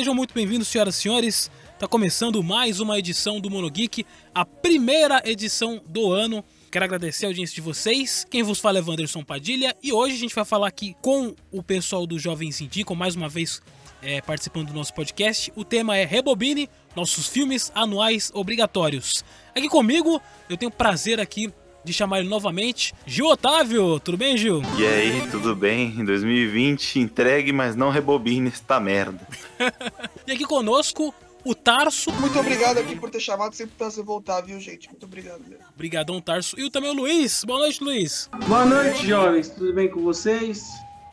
sejam muito bem-vindos, senhoras e senhores. Tá começando mais uma edição do Monogeek, a primeira edição do ano. Quero agradecer a audiência de vocês. Quem vos fala é Wanderson Padilha e hoje a gente vai falar aqui com o pessoal do Jovens Indicam, mais uma vez é, participando do nosso podcast. O tema é Rebobine, nossos filmes anuais obrigatórios. Aqui comigo, eu tenho prazer aqui de chamar ele novamente. Gil Otávio, tudo bem, Gil? E aí, tudo bem? Em 2020, entregue, mas não rebobine esta merda. e aqui conosco, o Tarso. Muito obrigado aqui por ter chamado, sempre prazer voltar, viu, gente? Muito obrigado mesmo. Obrigadão, Tarso. E também o Luiz. Boa noite, Luiz. Boa noite, jovens. Tudo bem com vocês?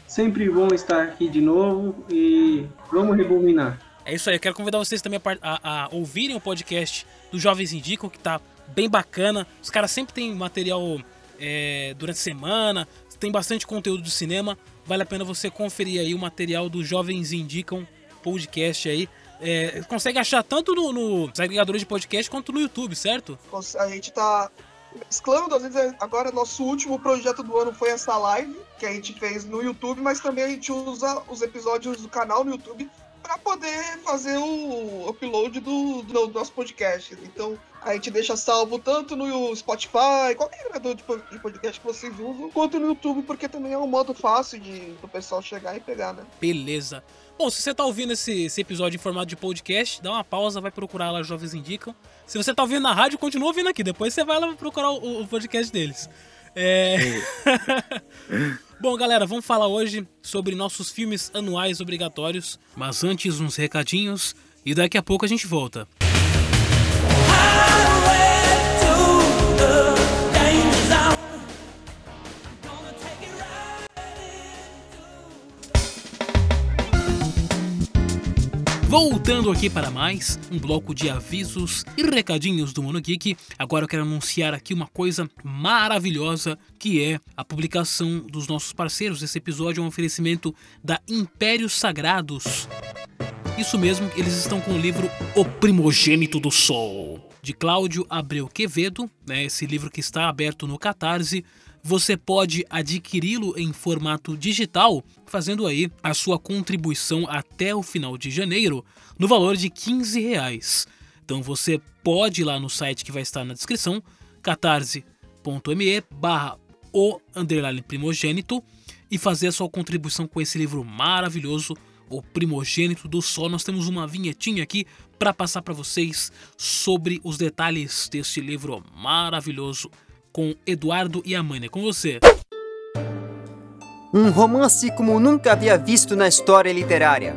Sempre bom estar aqui de novo e vamos rebobinar. É isso aí, eu quero convidar vocês também a, a, a ouvirem o podcast do Jovens Indicam, que tá bem bacana. Os caras sempre têm material é, durante a semana, tem bastante conteúdo do cinema. Vale a pena você conferir aí o material do Jovens Indicam podcast aí. É, consegue achar tanto no, nos agregadores de podcast quanto no YouTube, certo? A gente tá mesclando, às vezes agora nosso último projeto do ano foi essa live que a gente fez no YouTube, mas também a gente usa os episódios do canal no YouTube para poder fazer o upload do, do, nosso podcast. Então a gente deixa salvo tanto no Spotify, qualquer agregador de podcast que vocês usam, quanto no YouTube, porque também é um modo fácil de o pessoal chegar e pegar, né? Beleza. Bom, se você tá ouvindo esse, esse, episódio em formato de podcast, dá uma pausa, vai procurar lá Jovens Indicam. Se você tá ouvindo na rádio, continua ouvindo aqui. Depois você vai lá procurar o, o podcast deles. É... Bom, galera, vamos falar hoje sobre nossos filmes anuais obrigatórios. Mas antes, uns recadinhos e daqui a pouco a gente volta. Voltando aqui para mais um bloco de avisos e recadinhos do Mono Geek. Agora eu quero anunciar aqui uma coisa maravilhosa que é a publicação dos nossos parceiros. Esse episódio é um oferecimento da Impérios Sagrados. Isso mesmo, eles estão com o livro O Primogênito do Sol, de Cláudio Abreu Quevedo, né, esse livro que está aberto no Catarse você pode adquiri-lo em formato digital, fazendo aí a sua contribuição até o final de janeiro no valor de 15 reais. Então você pode ir lá no site que vai estar na descrição, catarse.me barra o primogênito e fazer a sua contribuição com esse livro maravilhoso, O Primogênito do Sol. Nós temos uma vinhetinha aqui para passar para vocês sobre os detalhes deste livro maravilhoso com Eduardo e Amânia. Com você. Um romance como nunca havia visto na história literária.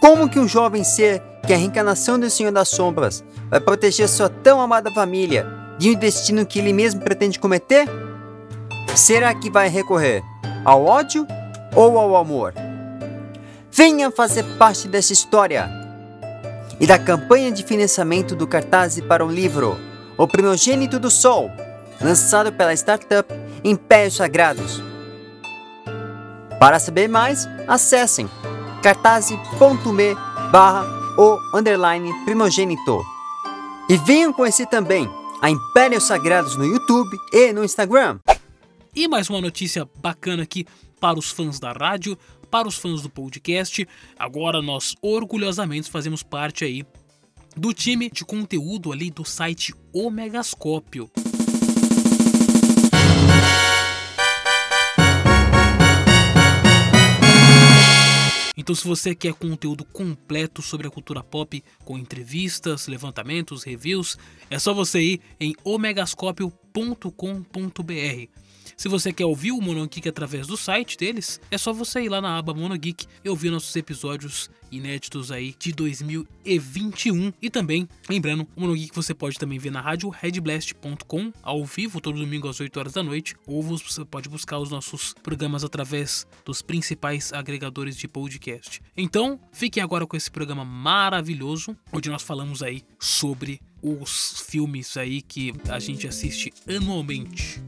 Como que um jovem ser, que é a reencarnação do Senhor das Sombras, vai proteger sua tão amada família de um destino que ele mesmo pretende cometer? Será que vai recorrer ao ódio ou ao amor? Venha fazer parte dessa história e da campanha de financiamento do cartaz para o livro o primogênito do Sol, lançado pela startup Impérios Sagrados. Para saber mais, acessem cartaz.me barra o underline primogênito. E venham conhecer também a Impérios Sagrados no YouTube e no Instagram. E mais uma notícia bacana aqui para os fãs da rádio, para os fãs do podcast. Agora nós orgulhosamente fazemos parte aí do time de conteúdo ali do site Omegascópio. Então, se você quer conteúdo completo sobre a cultura pop, com entrevistas, levantamentos, reviews, é só você ir em omegascopio.com.br. Se você quer ouvir o Monogeek através do site deles, é só você ir lá na aba Monogeek e ouvir nossos episódios inéditos aí de 2021. E também, lembrando, o Monogeek você pode também ver na rádio redblast.com ao vivo, todo domingo às 8 horas da noite, ou você pode buscar os nossos programas através dos principais agregadores de podcast. Então, fiquem agora com esse programa maravilhoso, onde nós falamos aí sobre os filmes aí que a gente assiste anualmente.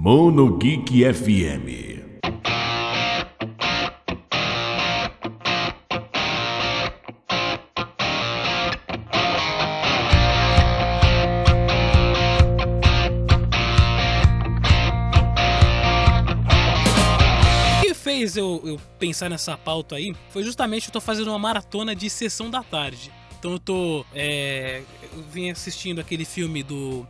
Mono Geek FM. fez eu, eu, pensar nessa pauta aí foi justamente eu tô fazendo uma maratona de sessão da tarde. Então eu tô. É, eu vim assistindo aquele filme do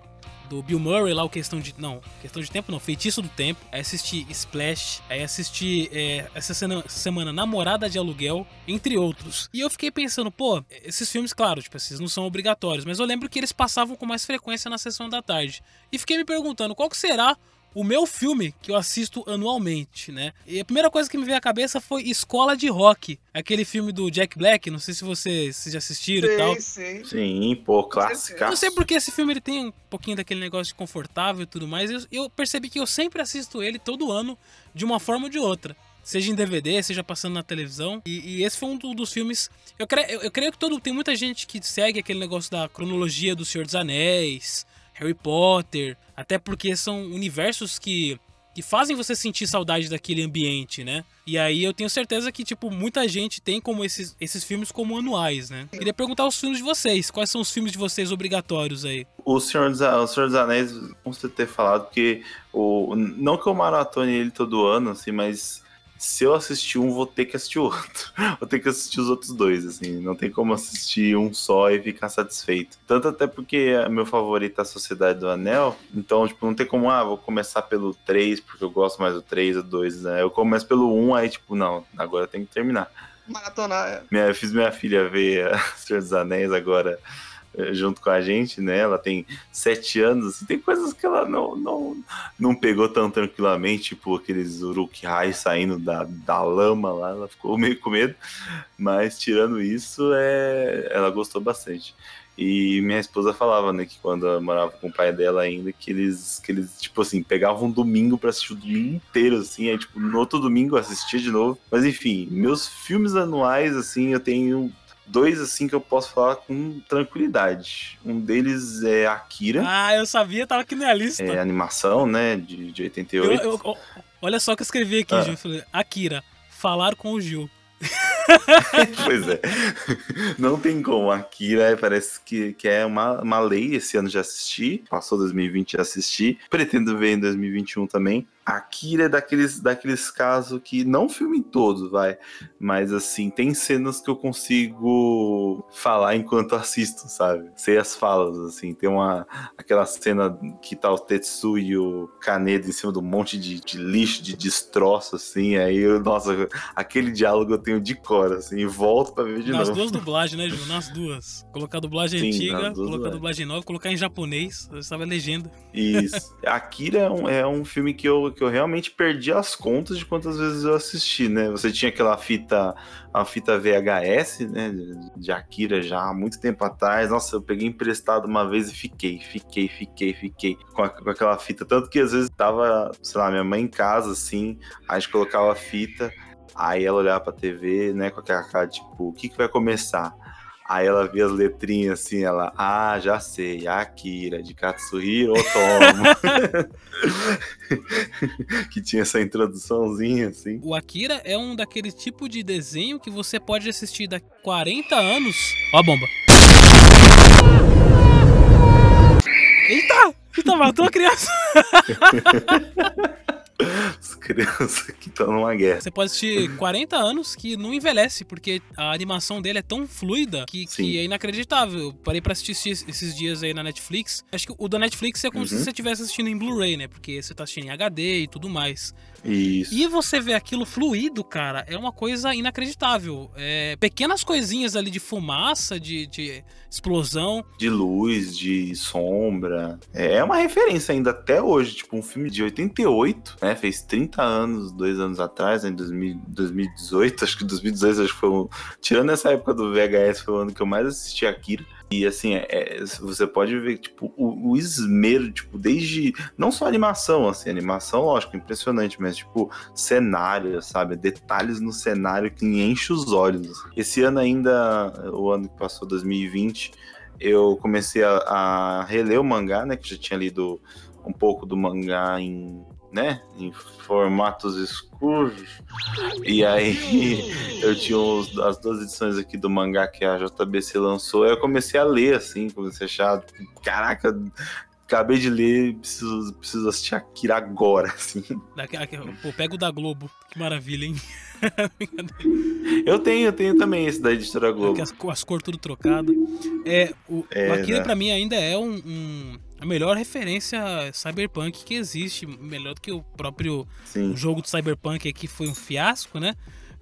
do Bill Murray lá, o Questão de. Não, Questão de Tempo não, Feitiço do Tempo. Aí assisti Splash. Aí assisti é, essa, semana, semana Namorada de Aluguel, entre outros. E eu fiquei pensando, pô, esses filmes, claro, tipo, esses não são obrigatórios, mas eu lembro que eles passavam com mais frequência na sessão da tarde. E fiquei me perguntando, qual que será o meu filme que eu assisto anualmente, né? E a primeira coisa que me veio à cabeça foi Escola de Rock, aquele filme do Jack Black, não sei se vocês, vocês já assistiram e tal. Sim, sim. Sim, pô, clássica. Eu não sei porque esse filme ele tem um pouquinho daquele negócio de confortável e tudo mais. Eu, eu percebi que eu sempre assisto ele todo ano, de uma forma ou de outra. Seja em DVD, seja passando na televisão. E, e esse foi um do- dos filmes. Eu, cre- eu, eu creio que todo, tem muita gente que segue aquele negócio da cronologia do Senhor dos Anéis, Harry Potter. Até porque são universos que, que fazem você sentir saudade daquele ambiente, né? E aí eu tenho certeza que, tipo, muita gente tem como esses, esses filmes como anuais, né? Queria perguntar os filmes de vocês. Quais são os filmes de vocês obrigatórios aí? O Senhor, dos, o Senhor dos Anéis, como você ter falado, porque o, não que eu maratone ele todo ano, assim, mas se eu assistir um, vou ter que assistir o outro. vou ter que assistir os outros dois, assim. Não tem como assistir um só e ficar satisfeito. Tanto até porque é meu favorito é a Sociedade do Anel. Então, tipo, não tem como, ah, vou começar pelo 3, porque eu gosto mais do 3 ou 2, né? Eu começo pelo 1, aí, tipo, não, agora tem que terminar. Maratonar. é. Minha, eu fiz minha filha ver a Senhor dos Anéis agora junto com a gente, né? Ela tem sete anos, tem coisas que ela não, não, não pegou tão tranquilamente, tipo aqueles Uruk-hai saindo da, da lama lá, ela ficou meio com medo, mas tirando isso, é, ela gostou bastante. E minha esposa falava, né, que quando eu morava com o pai dela ainda, que eles, que eles tipo assim, pegavam um domingo pra assistir o domingo inteiro, assim, aí, tipo, no outro domingo assistia de novo. Mas enfim, meus filmes anuais, assim, eu tenho dois, assim, que eu posso falar com tranquilidade. Um deles é Akira, Ah, eu sabia, tava aqui na lista. é animação, né, de, de Eu- 88. eu- ó, olha só o que eu escrevi aqui, Ah. Gil. Eu falei, Akira, falar com o Gil. pois é. Não tem como. Akira parece que, que é uma, uma lei. Esse ano já assisti. Passou 2020 já assisti. Pretendo ver em 2021 também. Akira é daqueles, daqueles casos que não filme todos, vai. Mas assim, tem cenas que eu consigo falar enquanto assisto, sabe? Sei as falas, assim. Tem uma. Aquela cena que tá o Tetsu e o Kaneda em cima de um monte de, de lixo, de destroço, assim. Aí eu, nossa, aquele diálogo eu tenho de cor, assim, e volto pra ver de Nas novo. duas dublagens, né, Gil? Nas duas. Colocar a dublagem Sim, antiga, nas colocar a dublagem nova, colocar em japonês. Eu estava legenda. Isso. Akira é um, é um filme que eu, que eu realmente perdi as contas de quantas vezes eu assisti, né? Você tinha aquela fita, a fita VHS, né? de- Akira já há muito tempo atrás. Nossa, eu peguei emprestado uma vez e fiquei, fiquei, fiquei, fiquei com, a- com aquela fita. Tanto que às vezes tava, sei lá, minha mãe em casa, assim, a gente colocava a fita, aí ela olhava pra TV, né, com aquela cara, tipo, o que que vai começar? Aí ela via as letrinhas assim, ela, ah, já sei, Akira, de Katsuhiro Otomo. que tinha essa introduçãozinha, assim. O Akira é um daquele tipo de desenho que você pode assistir daqui a 40 anos. Ó a bomba. Eita! Eita, matou a criança. As crianças que estão numa guerra. Você pode assistir 40 anos que não envelhece, porque a animação dele é tão fluida que, que é inacreditável. Eu parei pra assistir esses- dias aí na Netflix. Acho que o da Netflix é como se Uhum. você estivesse assistindo em Blu-ray, né? Porque você tá assistindo em HD e tudo mais. Isso. E você vê aquilo fluido, cara, é uma coisa inacreditável. É, pequenas coisinhas ali de fumaça, de, de explosão. De luz, de sombra. É uma referência ainda até hoje. Tipo, um filme de 88, né? Fez 30 anos, dois anos atrás, né, em 2000 2018. Acho que 2018 acho que foi um... Tirando essa época do VHS, foi o ano que eu mais assisti Akira. E assim, é- é- você pode ver, tipo, o, o esmero, tipo, desde. Não só animação, assim, animação, lógico, impressionante, mas, tipo, cenário, sabe? Detalhes no cenário que enche os olhos. Esse ano ainda, o ano que passou, 2020, eu comecei a, a reler o mangá, né? Que já tinha lido um pouco do mangá em. Né? Em formatos escuros. E aí eu tinha os- as duas edições aqui do mangá que a JBC lançou, aí eu comecei a ler, assim, comecei a achar, caraca, acabei de ler, preciso, preciso assistir Akira agora, assim. Daqui, aqui, pô, pega o da Globo. Que maravilha, hein? Eu tenho, eu tenho também esse da editora Globo. Aqui as, as cores tudo trocadas. É, o, É, o Akira né? pra mim ainda é um, um- a melhor referência cyberpunk que existe. Melhor do que o próprio Sim. jogo do Cyberpunk que foi um fiasco, né?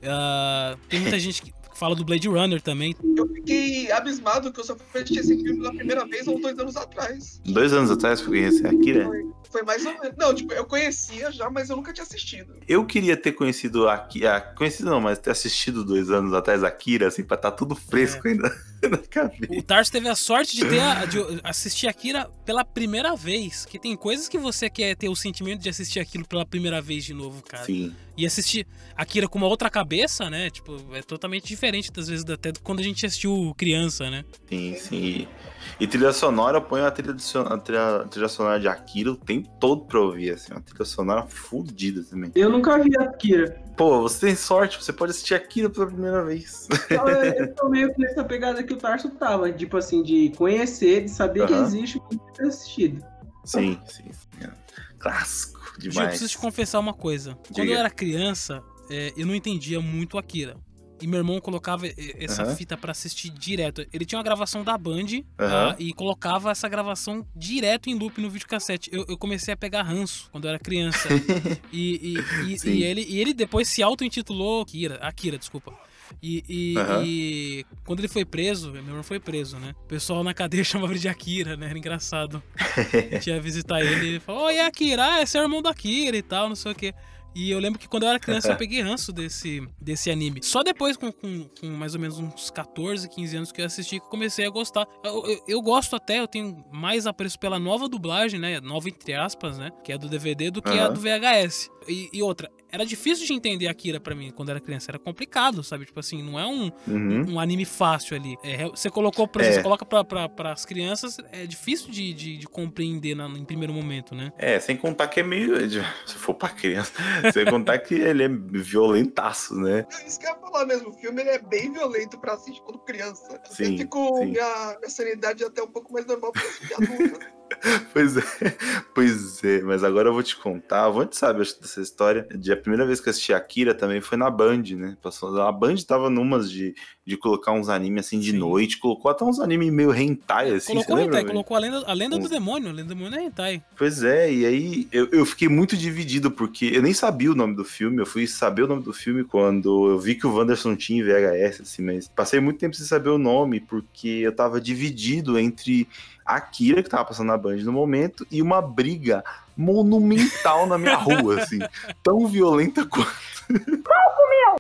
Ah, tem muita gente que fala do Blade Runner também. Eu fiquei abismado que eu só fui assistir esse filme pela primeira vez há uns dois anos atrás. Dois anos atrás conheci a Akira. Foi, foi mais ou menos. Não, tipo, eu conhecia já, mas eu nunca tinha assistido. Eu queria ter conhecido a Akira. Conhecido não, mas ter assistido dois anos atrás a Akira, assim, pra estar tudo fresco ainda na cabeça. O Tarso teve a sorte de ter a- de assistir Akira pela primeira vez. Que tem coisas que você quer ter o sentimento de assistir aquilo pela primeira vez de novo, cara. Sim. E assistir Akira com uma outra cabeça, né? Tipo, é totalmente diferente das vezes até do quando a gente assistiu criança, né? Sim, sim. E, e trilha sonora, eu ponho a trilha, a trilha, a trilha sonora de Akira o tempo todo pra ouvir, assim, uma trilha sonora fodida também. Eu nunca vi Akira. Pô, você tem sorte, você pode assistir Akira pela primeira vez. Então, eu, eu tô meio que nessa pegada que o Tarso tava, tipo assim, de conhecer, de saber que Aham. existe e ter assistido. Sim, sim, sim. é. Clássico Gil, eu demais. preciso te confessar uma coisa. Quando Diga. eu era criança, é, eu não entendia muito Akira. E meu irmão colocava e- essa Aham. fita pra assistir direto. Ele tinha uma gravação da Band Aham. tá? e colocava essa gravação direto em loop no videocassete. Eu, eu comecei a pegar ranço quando eu era criança. e, e, e- e ele, e ele depois se auto-intitulou Akira, Akira, desculpa. E, e- Aham. e quando ele foi preso, meu irmão foi preso, né? O pessoal na cadeia chamava ele de Akira, né? Era engraçado. A gente ia visitar ele e falou: Oi, Akira, ah, esse é o irmão da Akira e tal, não sei o quê. E eu lembro que quando eu era criança eu peguei ranço desse, desse anime. Só depois, com, com, com mais ou menos uns 14, 15 anos que eu assisti, que eu comecei a gostar. Eu, eu- eu gosto até, eu tenho mais apreço pela nova dublagem, né? Nova entre aspas, né? Que é a do DVD, do que a Aham. do VHS. E, e outra, era difícil de entender Akira pra mim quando eu era criança. Era complicado, sabe? Tipo assim, não é um, Uhum. um anime fácil ali. É, você colocou, por É. você coloca pra, pra, pras crianças, é difícil de, de, de compreender na- em primeiro momento, né? É, sem contar que é meio. Se for pra criança, sem contar que ele é violentaço, né? É Isso que eu ia falar mesmo. O filme ele é bem violento pra assistir quando criança. Sim, eu fico. sim. Minha, minha sanidade é até um pouco mais normal pra assistir adulto. Pois é, pois é, mas agora eu vou te contar. A Vante sabe acho, dessa história. De a primeira vez que eu assisti Akira também foi na Band, né? Passou, a Band tava numas de, de colocar uns animes assim de Sim. noite, colocou até uns animes meio hentai, assim. colocou você hentai, colocou a lenda, a lenda do Uns- demônio. A lenda do demônio é hentai. Pois é, e aí eu, eu fiquei muito dividido, porque eu nem sabia o nome do filme, eu fui saber o nome do filme quando eu vi que o Wanderson tinha em VHS, assim, mas passei muito tempo sem saber o nome, porque eu tava dividido entre a Akira, que tava passando na Band no momento, e uma briga monumental na minha rua, assim, tão violenta quanto.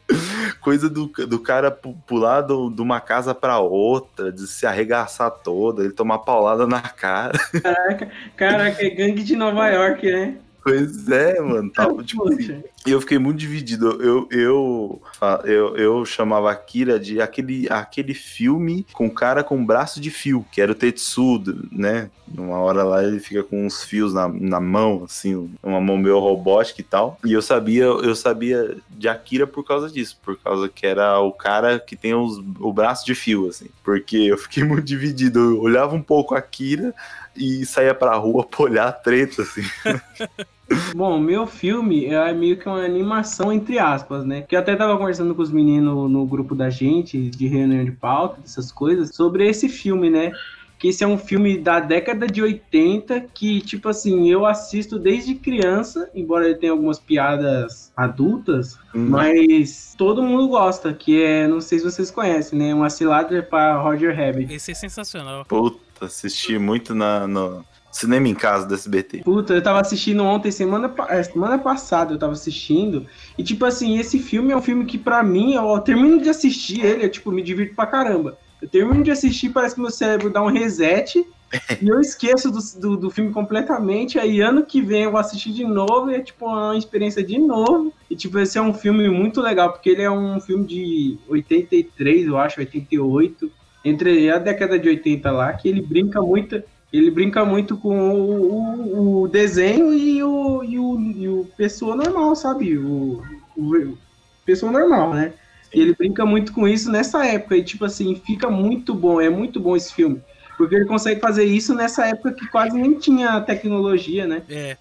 Coisa do, do cara pu- pular do- de uma casa pra outra, de se arregaçar toda, ele tomar paulada na cara. Caraca, caraca, é gangue de Nova York, né? Pois é, mano. Tava, tipo assim. E eu fiquei muito dividido. Eu, eu, eu, eu chamava Akira de aquele, aquele filme com cara com braço de fio, que era o Tetsudo, né? Numa hora lá ele fica com uns fios na, na mão, assim, uma mão meio robótica e tal. E eu sabia, eu sabia de Akira por causa disso, por causa que era o cara que tem os, o braço de fio, assim. Porque eu fiquei muito dividido. Eu olhava um pouco Akira e saía pra rua pra olhar a treta, assim. Bom, meu filme é meio que uma animação, entre aspas, né? Que eu até tava conversando com os meninos no grupo da gente, de reunião de pauta, dessas coisas, sobre esse filme, né? Que esse é um filme da década de 80 que, tipo assim, eu assisto desde criança, embora ele tenha algumas piadas adultas, mas todo mundo gosta, que é, não sei se vocês conhecem, né? Uma cilada para Roger Rabbit. Esse é sensacional. Puta, assisti muito na, no cinema em casa do SBT. Puta, eu tava assistindo ontem, semana, é, semana passada eu tava assistindo. E, tipo assim, esse filme é um filme que, pra mim, eu, eu termino de assistir ele, eu, tipo, me divirto pra caramba. Eu termino de assistir, parece que meu cérebro dá um reset. e eu esqueço do, do, do filme completamente. Aí, ano que vem, eu vou assistir de novo. E é, tipo, uma experiência de novo. E, tipo, esse é um filme muito legal, porque ele é um filme de 83, eu acho, 88. Entre a década de 80 lá, que ele brinca muito ele brinca muito com o, o- o desenho e o, e, o, e o pessoa normal, sabe? O, o- pessoa normal, né? E ele brinca muito com isso nessa época. E, tipo assim, fica muito bom. É muito bom esse filme. Porque ele consegue fazer isso nessa época que quase nem tinha tecnologia, né? É.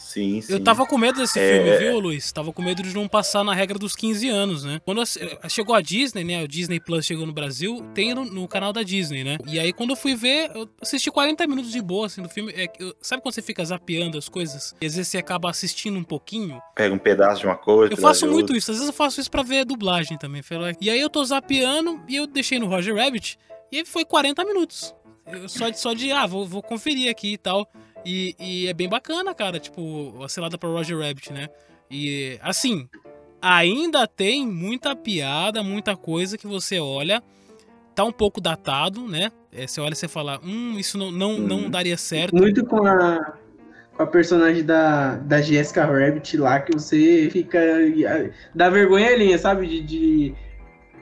Sim, sim. Eu tava com medo desse É. filme, viu, Luiz? Tava com medo de não passar na regra dos 15 anos, né? Quando ass- chegou a Disney, né? O Disney Plus chegou no Brasil, tem no, no canal da Disney, né? E aí, quando eu fui ver, eu assisti 40 minutos de boa, assim, do filme. É, eu- sabe quando você fica zapeando as coisas? E às vezes você acaba assistindo um pouquinho? Pega um pedaço de uma coisa. Eu faço de muito isso, às vezes eu faço isso pra ver a dublagem também. E aí eu tô zapeando e eu deixei no Roger Rabbit e aí foi 40 minutos. Eu só, de- só de, ah, vou, vou conferir aqui e tal. E, e é bem bacana, cara, tipo, a selada pra Roger Rabbit, né? E assim, ainda tem muita piada, muita coisa que você olha, tá um pouco datado, né? É, você olha e você fala, hum, isso não, não, não Uhum. daria certo. Muito com a, com a personagem da, da Jessica Rabbit lá, que você fica. dá vergonha linha, sabe? De, de-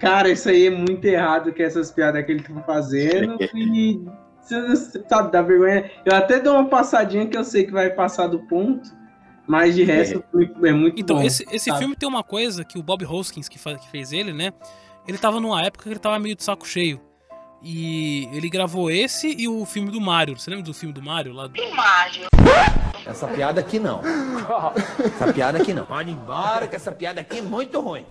Cara, isso aí é muito errado que essas piadas que ele tá fazendo. e. você Sabe, dá vergonha. Eu até dou uma passadinha que eu sei que vai passar do ponto, mas de resto é muito Então, bom. esse, esse sabe? filme tem uma coisa que o Bob Hoskins, que, fa- que fez ele, né? Ele tava numa época que ele tava meio de saco cheio. E ele gravou esse e o filme do Mario. Você lembra do filme do Mario? Lá do... Essa piada aqui não. Essa piada aqui não. Pode ir embora, que essa piada aqui é muito ruim.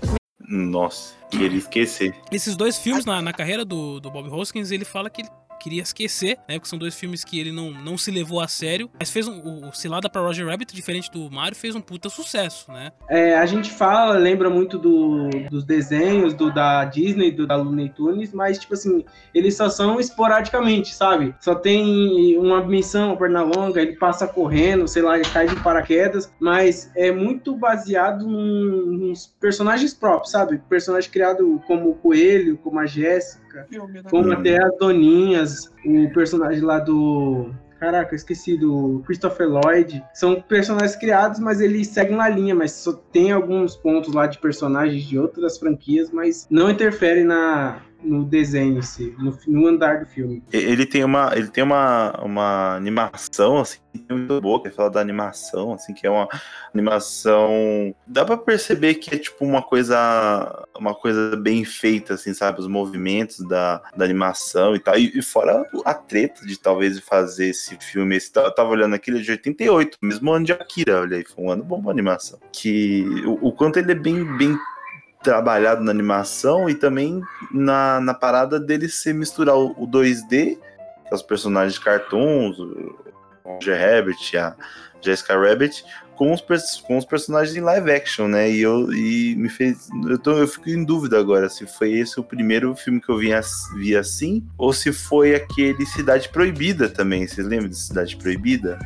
Nossa, queria esquecer. Esses dois filmes na, na carreira do, do Bob Hoskins, ele fala que ele queria esquecer, né? Porque são dois filmes que ele não, não se levou a sério. Mas fez um, o, Cilada pra Roger Rabbit, diferente do Mario, fez um puta sucesso, né? É, a gente fala, lembra muito do, dos desenhos do da Disney, do da Looney Tunes, mas, tipo assim, eles só são esporadicamente, sabe? Só tem uma missão, perna longa, ele passa correndo, sei lá, ele cai de paraquedas, mas é muito baseado num- nos personagens próprios, sabe? Personagem criado como o Coelho, como a Jéssica, Filme, né? como até as Doninhas, o personagem lá do. Caraca, eu esqueci do Christopher Lloyd. São personagens criados, mas eles seguem uma linha, mas só tem alguns pontos lá de personagens de outras franquias, mas não interfere na, no desenho em si, no, no andar do filme. Ele tem uma, ele tem uma, uma animação assim muito boa, que fala da animação, assim, que é uma animação, dá pra perceber que é tipo uma coisa, uma coisa bem feita, assim, sabe, os movimentos da, da animação e tal. E, e fora a treta de talvez fazer esse filme, esse, eu tava olhando aqui, ele é de 88, mesmo ano de Akira, olha aí, foi um ano bom pra animação. Que o, o quanto ele é bem, bem trabalhado na animação e também na, na parada dele se misturar o, o 2D, que é os personagens de cartoons, o Roger Rabbit, a Jessica Rabbit, com os, com os personagens em live action, né? E, eu, e me fez. Eu, tô, eu fico em dúvida agora se foi esse o primeiro filme que eu vi, vi assim, ou se foi aquele Cidade Proibida também. Vocês lembram de Cidade Proibida?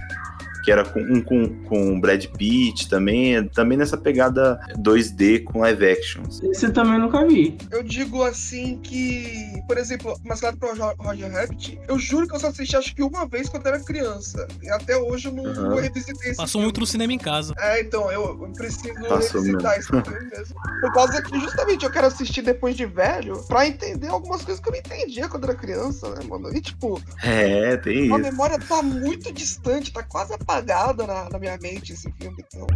Que era com, um com, com o Brad Pitt também, também nessa pegada 2D com live actions. Esse eu também nunca vi. Eu digo assim que, por exemplo, Mascarado pro Ro- Roger Rabbit, eu juro que eu só assisti acho que uma vez quando era criança. E até hoje eu não Aham. revisitei esse Passou filme. muito no cinema em casa. É, então, eu, eu preciso Passou revisitar esse filme mesmo. Por causa que justamente eu quero assistir depois de velho pra entender algumas coisas que eu não entendia quando era criança, né, mano? E tipo, É, tem a isso. memória tá muito distante, tá quase apagada na, na minha mente esse filme. Então,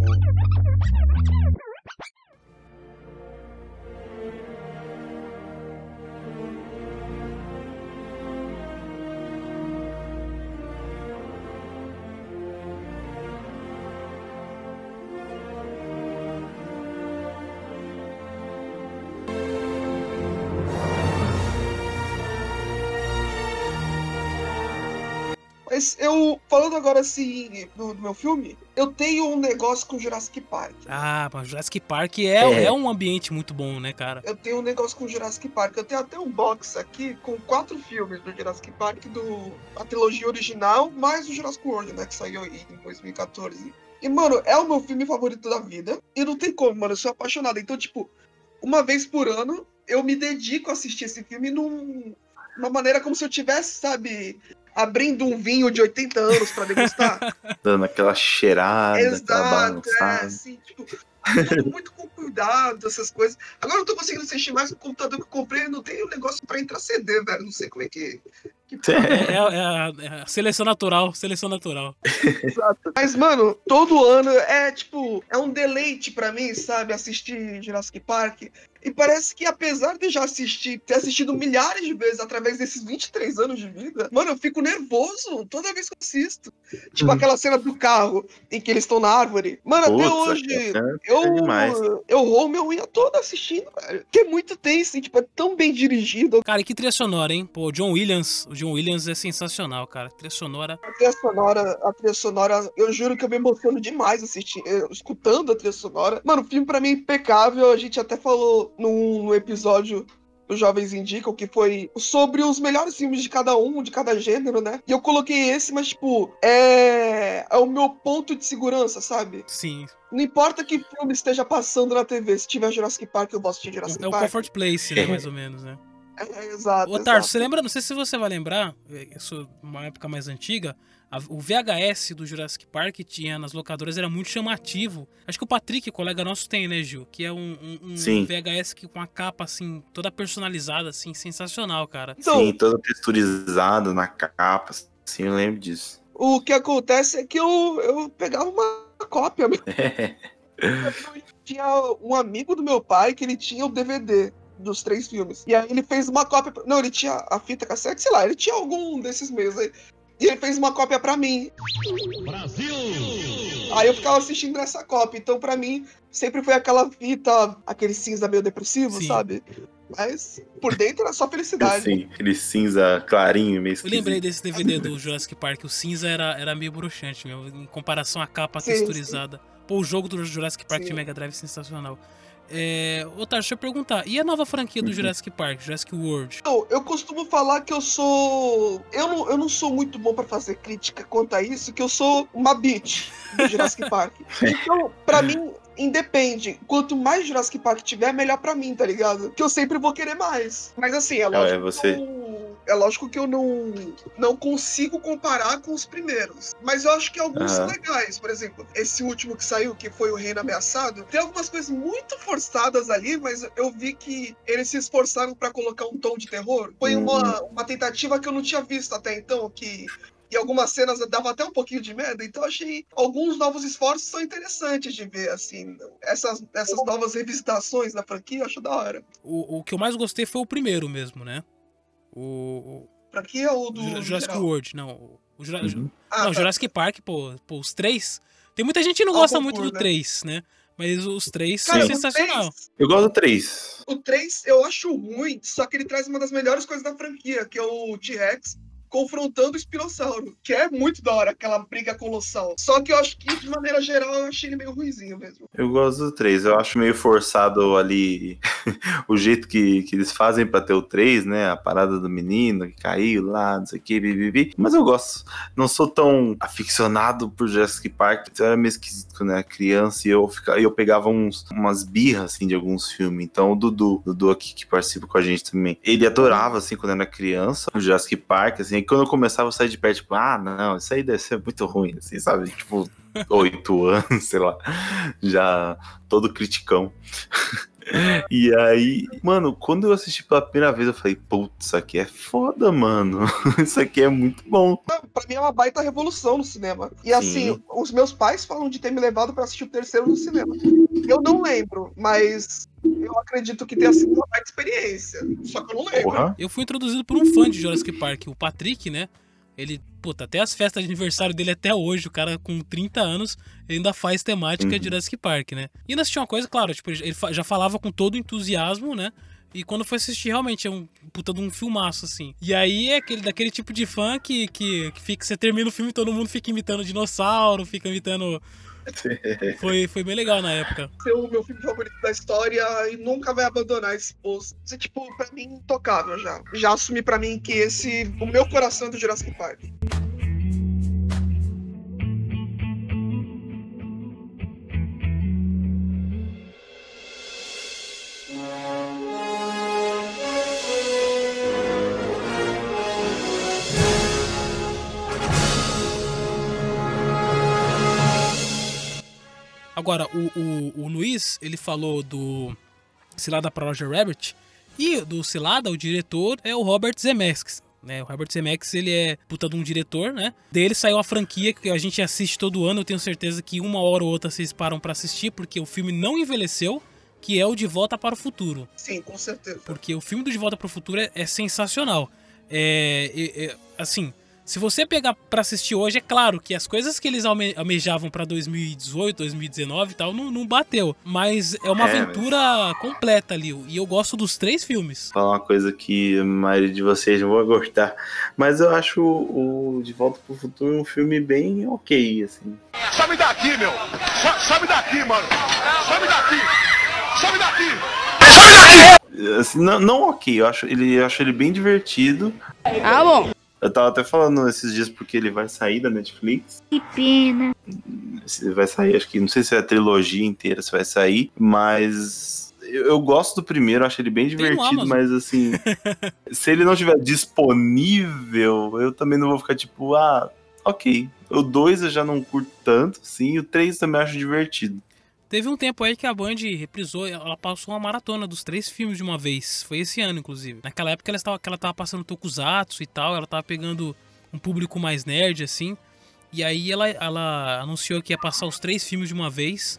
eu, falando agora assim do, do meu filme, eu tenho um negócio com Jurassic Park. Ah, mas Jurassic Park é, É. é um ambiente muito bom, né, cara? Eu tenho um negócio com Jurassic Park. Eu tenho até um box aqui com quatro filmes do Jurassic Park, do a trilogia original, mais o Jurassic World, né? Que saiu em 2014. E, mano, é o meu filme favorito da vida. E não tem como, mano. Eu sou apaixonado. Então, tipo, uma vez por ano, eu me dedico a assistir esse filme num, uma maneira como se eu tivesse, sabe, abrindo um vinho de 80 anos pra degustar. Dando aquela cheirada, aquela Exato, é, balançada. assim, tipo, tudo muito com cuidado, essas coisas. Agora eu não tô conseguindo assistir mais no computador que eu comprei, não tem um negócio pra entrar CD, velho. Não sei como é que É, é a, é a seleção natural, seleção natural. Exato. Mas, mano, todo ano é tipo, é um deleite pra mim, sabe? Assistir Jurassic Park. E parece que apesar de eu já assistir, ter assistido milhares de vezes através desses 23 anos de vida, mano, eu fico nervoso toda vez que eu assisto. Tipo Hum. aquela cena do carro em que eles estão na árvore. Mano, até Putz, hoje, é eu, demais. eu roo minha unha toda assistindo, velho. Que é muito tenso, tipo, é tão bem dirigido. Cara, e que trilha sonora, hein? Pô, o John Williams, o John Williams é sensacional, cara. Trilha sonora. A trilha sonora, a trilha sonora, eu juro que eu me emociono demais assistindo, eh, escutando a trilha sonora. Mano, o filme pra mim é impecável. A gente até falou num, num episódio os Jovens Indicam, que foi sobre os melhores filmes de cada um, de cada gênero, né? E eu coloquei esse, mas, tipo, é, é o meu ponto de segurança, sabe? Sim. Não importa que filme esteja passando na TV, se tiver Jurassic Park, eu vou assistir Jurassic É o Park. Comfort Place, né? Mais ou menos, né? É, exato. Tarso, exato. você lembra? Não sei se você vai lembrar, é, isso é uma época mais antiga. A- o VHS do Jurassic Park tinha nas locadoras era muito chamativo. Acho que o Patrick, colega nosso, tem, né, Gil? Que é um, um- um. VHS que, com a capa, assim, toda personalizada, assim, sensacional, cara. Então, Sim, toda texturizada na capa. Sim, eu lembro disso. o que acontece é que eu, eu pegava uma cópia tinha um amigo do meu pai que ele tinha o DVD dos três filmes. E aí ele fez uma cópia. Não, ele tinha a fita cassete, sei lá, ele tinha algum desses mesmos aí. E ele fez uma cópia pra mim. Brasil! Aí eu ficava assistindo essa cópia. Então, pra mim, sempre foi aquela fita, aquele cinza meio depressivo, Sim. sabe? Mas por dentro era só felicidade. Assim, aquele cinza clarinho, meio Eu esquisito. lembrei desse DVD do Jurassic Park, o cinza era, era meio broxante mesmo, em comparação à capa Sim, texturizada. Pô, o jogo do Jurassic Park Sim. de Mega Drive é sensacional. É... Ô, Tarso, deixa eu perguntar, e a nova franquia do Uhum. Jurassic Park, Jurassic World? Não, eu costumo falar que eu sou. Eu não, eu não sou muito bom pra fazer crítica quanto a isso, que eu sou uma bitch do Jurassic Park. Então, pra mim, independe. Quanto mais Jurassic Park tiver, melhor pra mim, tá ligado? Que eu sempre vou querer mais. Mas assim, é lógico. é você. Que eu, é lógico que eu não, não consigo comparar com os primeiros. Mas eu acho que alguns são legais. Por exemplo, esse último que saiu, que foi o Reino Ameaçado, tem algumas coisas muito forçadas ali, mas eu vi que eles se esforçaram pra colocar um tom de terror. Foi uma, uma tentativa que eu não tinha visto até então, que em algumas cenas dava até um pouquinho de medo, então eu achei alguns novos esforços são interessantes de ver, assim. Essas, essas novas revisitações da franquia eu acho da hora. O, o que eu mais gostei foi o primeiro mesmo, né? O, Franquia ou o do. Jurassic geral? World, não. O, Jura- Uhum. Ah, não, tá. Jurassic Park, pô, pô, os três. Tem muita gente que não Ao gosta concurso, muito do né? 3, né? Mas os três Cara, são sensacional. 3, Eu gosto do 3. o 3 eu acho ruim, só que ele traz uma das melhores coisas da franquia, que é o T-Rex confrontando o espinossauro, que é muito da hora, aquela briga colossal. Só que eu acho que, de maneira geral, eu achei ele meio ruizinho mesmo. Eu gosto do 3. Eu acho meio forçado ali o jeito que, que eles fazem pra ter o 3, né? A parada do menino que caiu lá, não sei o que, bibibi. Mas eu gosto. Não sou tão aficionado por Jurassic Park. Eu era meio esquisito quando era criança e eu, ficava, eu pegava uns, umas birras, assim, de alguns filmes. Então o Dudu, Dudu aqui que participa com a gente também, ele adorava, assim, quando era criança, o Jurassic Park, assim. E quando eu começava a sair de perto, tipo, ah, não, isso aí deve ser muito ruim, assim, sabe? Tipo, oito anos, sei lá, já todo criticão. E aí, mano, quando eu assisti pela primeira vez, eu falei, putz, isso aqui é foda, mano. Isso aqui é muito bom. Pra mim é uma baita revolução no cinema. E assim, Sim. os meus pais falam de ter me levado pra assistir o terceiro no cinema. Eu não lembro, mas eu acredito que tenha sido uma baita experiência. Só que eu não lembro. Porra. Eu fui introduzido por um fã de Jurassic Park, o Patrick, né? Ele, puta, até as festas de aniversário dele até hoje, o cara com 30 anos, ele ainda faz temática Uhum. de Jurassic Park, né? E ainda assistiu uma coisa, claro, tipo, ele já falava com todo entusiasmo, né? E quando foi assistir, realmente é um puta de um filmaço, assim. E aí é aquele, daquele tipo de fã que, que, que fica, você termina o filme e todo mundo fica imitando dinossauro, fica imitando. Foi, foi bem legal na época. Ser o meu filme favorito da história e nunca vai abandonar esse posto. Isso é, tipo, pra mim, intocável já. Já assumi pra mim que esse. O meu coração é do Jurassic Park. Agora, o, o, o Luiz, ele falou do Cilada para Roger Rabbit. E do Cilada, o diretor é o Robert Zemeckis, né? O Robert Zemeckis, ele é puta de um diretor, né? Dele saiu a franquia que a gente assiste todo ano. Eu tenho certeza que uma hora ou outra vocês param pra assistir, porque o filme não envelheceu, que é o De Volta para o Futuro. Sim, com certeza. Porque o filme do De Volta para o Futuro é, é sensacional. É, é- é- assim, se você pegar pra assistir hoje, é claro que as coisas que eles alme- almejavam pra 2018, 2019 e tal, não, não bateu. Mas é uma É, aventura completa ali. E eu gosto dos três filmes. falar uma coisa que a maioria de vocês não vai gostar. Mas eu acho o De Volta pro Futuro um filme bem ok, assim. Sobe daqui, meu! Sobe daqui, mano! Sobe daqui! Sobe daqui! Assim, não, não ok, eu acho ele, eu acho ele bem divertido. Ah, bom. Eu tava até falando esses dias porque ele vai sair da Netflix. Que pena. Se vai sair, acho que não sei se é a trilogia inteira, se vai sair, mas eu, gosto do primeiro, acho ele bem divertido, mas assim, se ele não estiver disponível, eu também não vou ficar tipo, ah, ok. O 2 eu já não curto tanto, sim, e o 3 também acho divertido. Teve um tempo aí que a Band reprisou, ela passou uma maratona dos três filmes de uma vez. Foi esse ano, inclusive. Naquela época ela estava, ela tava passando Tokusatsu e tal, ela tava pegando um público mais nerd, assim. E aí ela, ela anunciou que ia passar os três filmes de uma vez.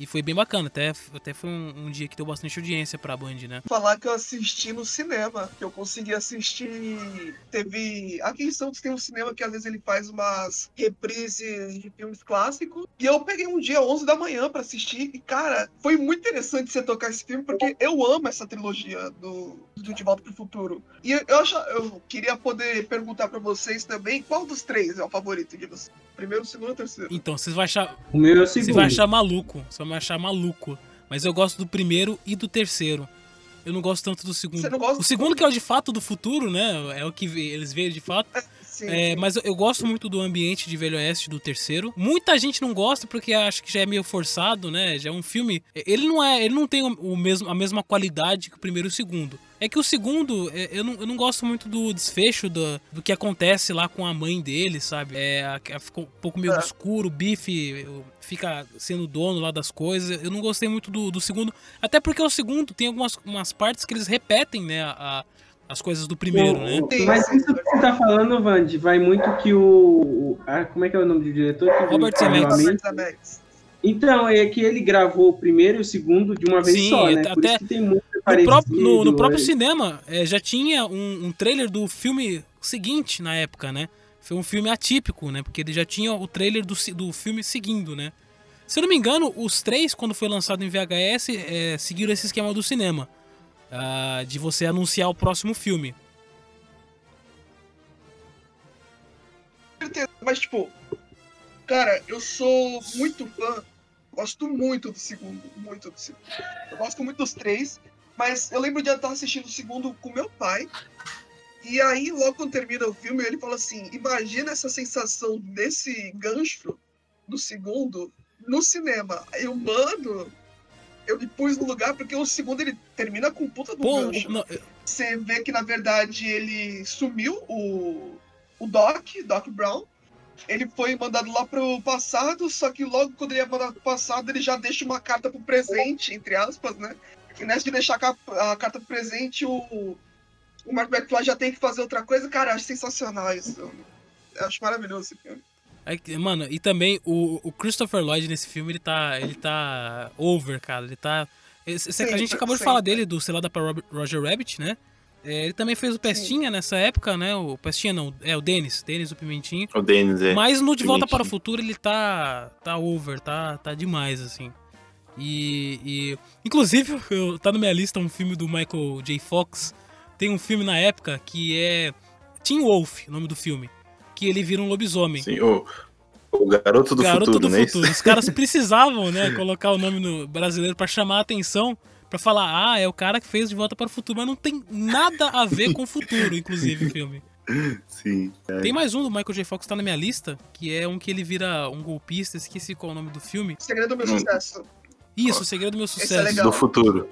E foi bem bacana, até, até foi um, um dia que deu bastante audiência pra Band, né? Falar que eu assisti no cinema, que eu consegui assistir. Teve. Aqui em Santos tem um cinema que às vezes ele faz umas reprises de filmes clássicos. E eu peguei um dia 11 da manhã pra assistir. E, cara, foi muito interessante você tocar esse filme, porque eu amo essa trilogia do, do De Volta pro Futuro. E eu, acho, eu queria poder perguntar pra vocês também qual dos três é o favorito de vocês? Primeiro, segundo ou terceiro? Então, vocês vão achar, O meu é o Você segundo. vai achar maluco. Você vai achar maluco. Mas eu gosto do primeiro e do terceiro. Eu não gosto tanto do segundo. Você não gosta O segundo, que é o de fato do futuro, né? É o que eles veem de fato. Sim. É, mas eu, eu gosto muito do ambiente de Velho Oeste do terceiro. Muita gente não gosta porque acha que já é meio forçado, né? Já é um filme. Ele não é. Ele não tem o mesmo, a mesma qualidade que o primeiro e o segundo. É que o segundo, é, eu não, eu não gosto muito do desfecho do, do que acontece lá com a mãe dele, sabe? É, a- a- ficou um pouco meio É. obscuro, o Biff eu- fica sendo dono lá das coisas. Eu não gostei muito do, do segundo. Até porque o segundo tem algumas umas partes que eles repetem, né? a- a- as coisas do primeiro, O- né? o- Mas isso que você tá falando, Vande, vai muito que o. o- ah, como é que é o nome do diretor? Que Robert a Zemeckis. Então, é que ele gravou o primeiro e o segundo de uma vez Sim, só, né? até- Por isso que tem muito No próprio, no, no próprio é. cinema é, já tinha um, um trailer do filme seguinte na época, né? Foi um filme atípico, né? Porque ele já tinha o trailer do, do filme seguindo, né? Se eu não me engano, os três, quando foi lançado em VHS, é, seguiram esse esquema do cinema. ah, de você anunciar o próximo filme. certeza. Mas, tipo, cara, eu sou muito fã. Gosto muito do segundo. Muito do segundo. Eu gosto muito dos três. Mas eu lembro de eu estar assistindo o segundo com meu pai. E aí, logo quando termina o filme, ele fala assim: imagina essa sensação desse gancho do segundo no cinema. Aí eu, mano, eu me pus no lugar porque o segundo ele termina com puta do Pô, gancho. não, Você vê que, na verdade, ele sumiu, o, o Doc, Doc Brown. Ele foi mandado lá pro passado, só que logo quando ele é mandado pro passado, ele já deixa uma carta pro presente, entre aspas, né? E nessa de deixar a, ca- a carta pro presente, o, o Mark McFly já tem que fazer outra coisa. Cara, acho sensacional isso. Eu acho maravilhoso esse filme. É mano, e também o, o Christopher Lloyd nesse filme, ele tá. Ele tá over, cara. Ele tá. esse- esse- a gente acabou de falar dele, do Selada pra Rob- Roger Rabbit, né? É, ele também fez o Pestinha nessa época, né? O Pestinha não, é o Denis, Denis o Pimentinho. O Dennis é. Mas no De Volta Pimentinho. para o Futuro ele tá tá over, tá tá demais assim. E, e inclusive eu, tá na minha lista um filme do Michael J. Fox. Tem um filme na época que é Teen Wolf, o nome do filme, que ele vira um lobisomem. Sim, o, o Garoto do Garoto Futuro, do né? Futuro. Os caras precisavam, né, colocar o nome no brasileiro pra chamar a atenção, pra falar, ah, é o cara que fez De Volta para o Futuro, mas não tem nada a ver com o futuro, inclusive, o filme. Sim. é. Tem mais um do Michael J. Fox que tá na minha lista, que é um que ele vira um golpista, esqueci qual é o nome do filme. Segredo do meu Hum. sucesso. Isso, o segredo do meu Esse é sucesso. legal. Do futuro.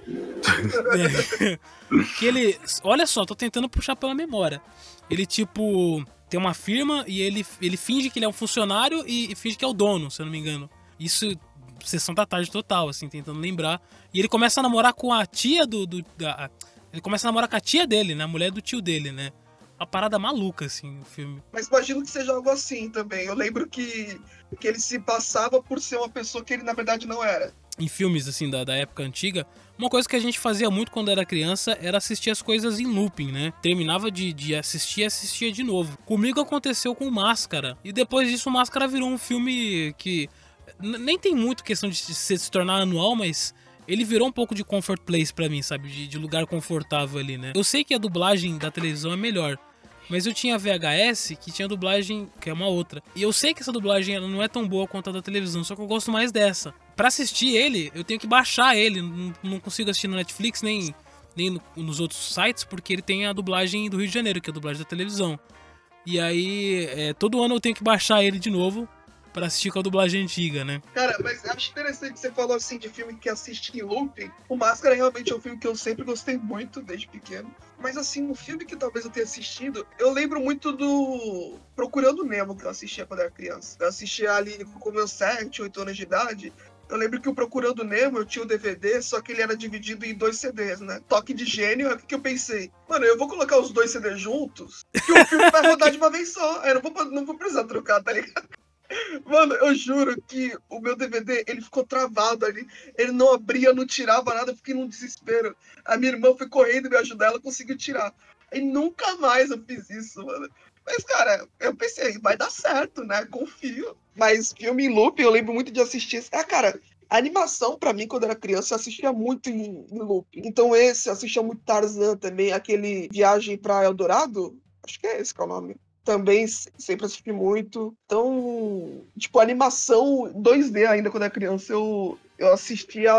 É. que ele. Olha só, tô tentando puxar pela memória. Ele, tipo, tem uma firma e ele, ele finge que ele é um funcionário e, e finge que é o dono, se eu não me engano. Isso, sessão da tarde total, assim, tentando lembrar. E ele começa a namorar com a tia do. do da- ele começa a namorar com a tia dele, né? A mulher do tio dele, né? uma parada maluca, assim, o filme. Mas imagino que seja algo assim também. Eu lembro que, que ele se passava por ser uma pessoa que ele na verdade não era. Em filmes, assim, da, da época antiga, uma coisa que a gente fazia muito quando era criança era assistir as coisas em looping, né? Terminava de, de assistir e assistia de novo. Comigo aconteceu com Máscara. E depois disso, Máscara virou um filme que nem tem muito questão de se, se tornar anual, mas ele virou um pouco de comfort place pra mim, sabe? De, de lugar confortável ali, né? Eu sei que a dublagem da televisão é melhor. Mas eu tinha VHS que tinha dublagem que é uma outra. E eu sei que essa dublagem ela não é tão boa quanto a da televisão, só que eu gosto mais dessa. Pra assistir ele, eu tenho que baixar ele. Não, não consigo assistir no Netflix nem, nem no- nos outros sites, porque ele tem a dublagem do Rio de Janeiro, que é a dublagem da televisão. E aí, é, todo ano eu tenho que baixar ele de novo pra assistir com a dublagem antiga, né? Cara, mas acho interessante que você falou assim de filme que assiste em looping. O Máscara realmente é um filme que eu sempre gostei muito desde pequeno. Mas assim, um filme que talvez eu tenha assistido, eu lembro muito do Procurando Nemo que eu assistia quando era criança. Eu assistia ali com meus 7, 8 anos de idade. Eu lembro que o Procurando Nemo, eu tinha o DVD, só que ele era dividido em dois CDs, né? Toque de gênio, é o que eu pensei. Mano, eu vou colocar os dois CDs juntos, que o filme vai rodar de uma vez só. Aí eu não vou, não vou precisar trocar, tá ligado? Mano, eu juro que o meu DVD, ele ficou travado ali. Ele não abria, não tirava nada, eu fiquei num desespero. A minha irmã foi correndo me ajudar, ela conseguiu tirar. E nunca mais eu fiz isso, mano. Mas, cara, eu pensei, vai dar certo, né? Confio. Mas filme em loop, eu lembro muito de assistir. Ah, cara, animação, pra mim, quando era criança, eu assistia muito em, em loop. Então esse, eu assistia muito Tarzan também, aquele Viagem pra Eldorado. Acho que é esse que é o nome também se- sempre assisti muito. Então, tipo, animação 2D ainda quando era criança, eu, eu assistia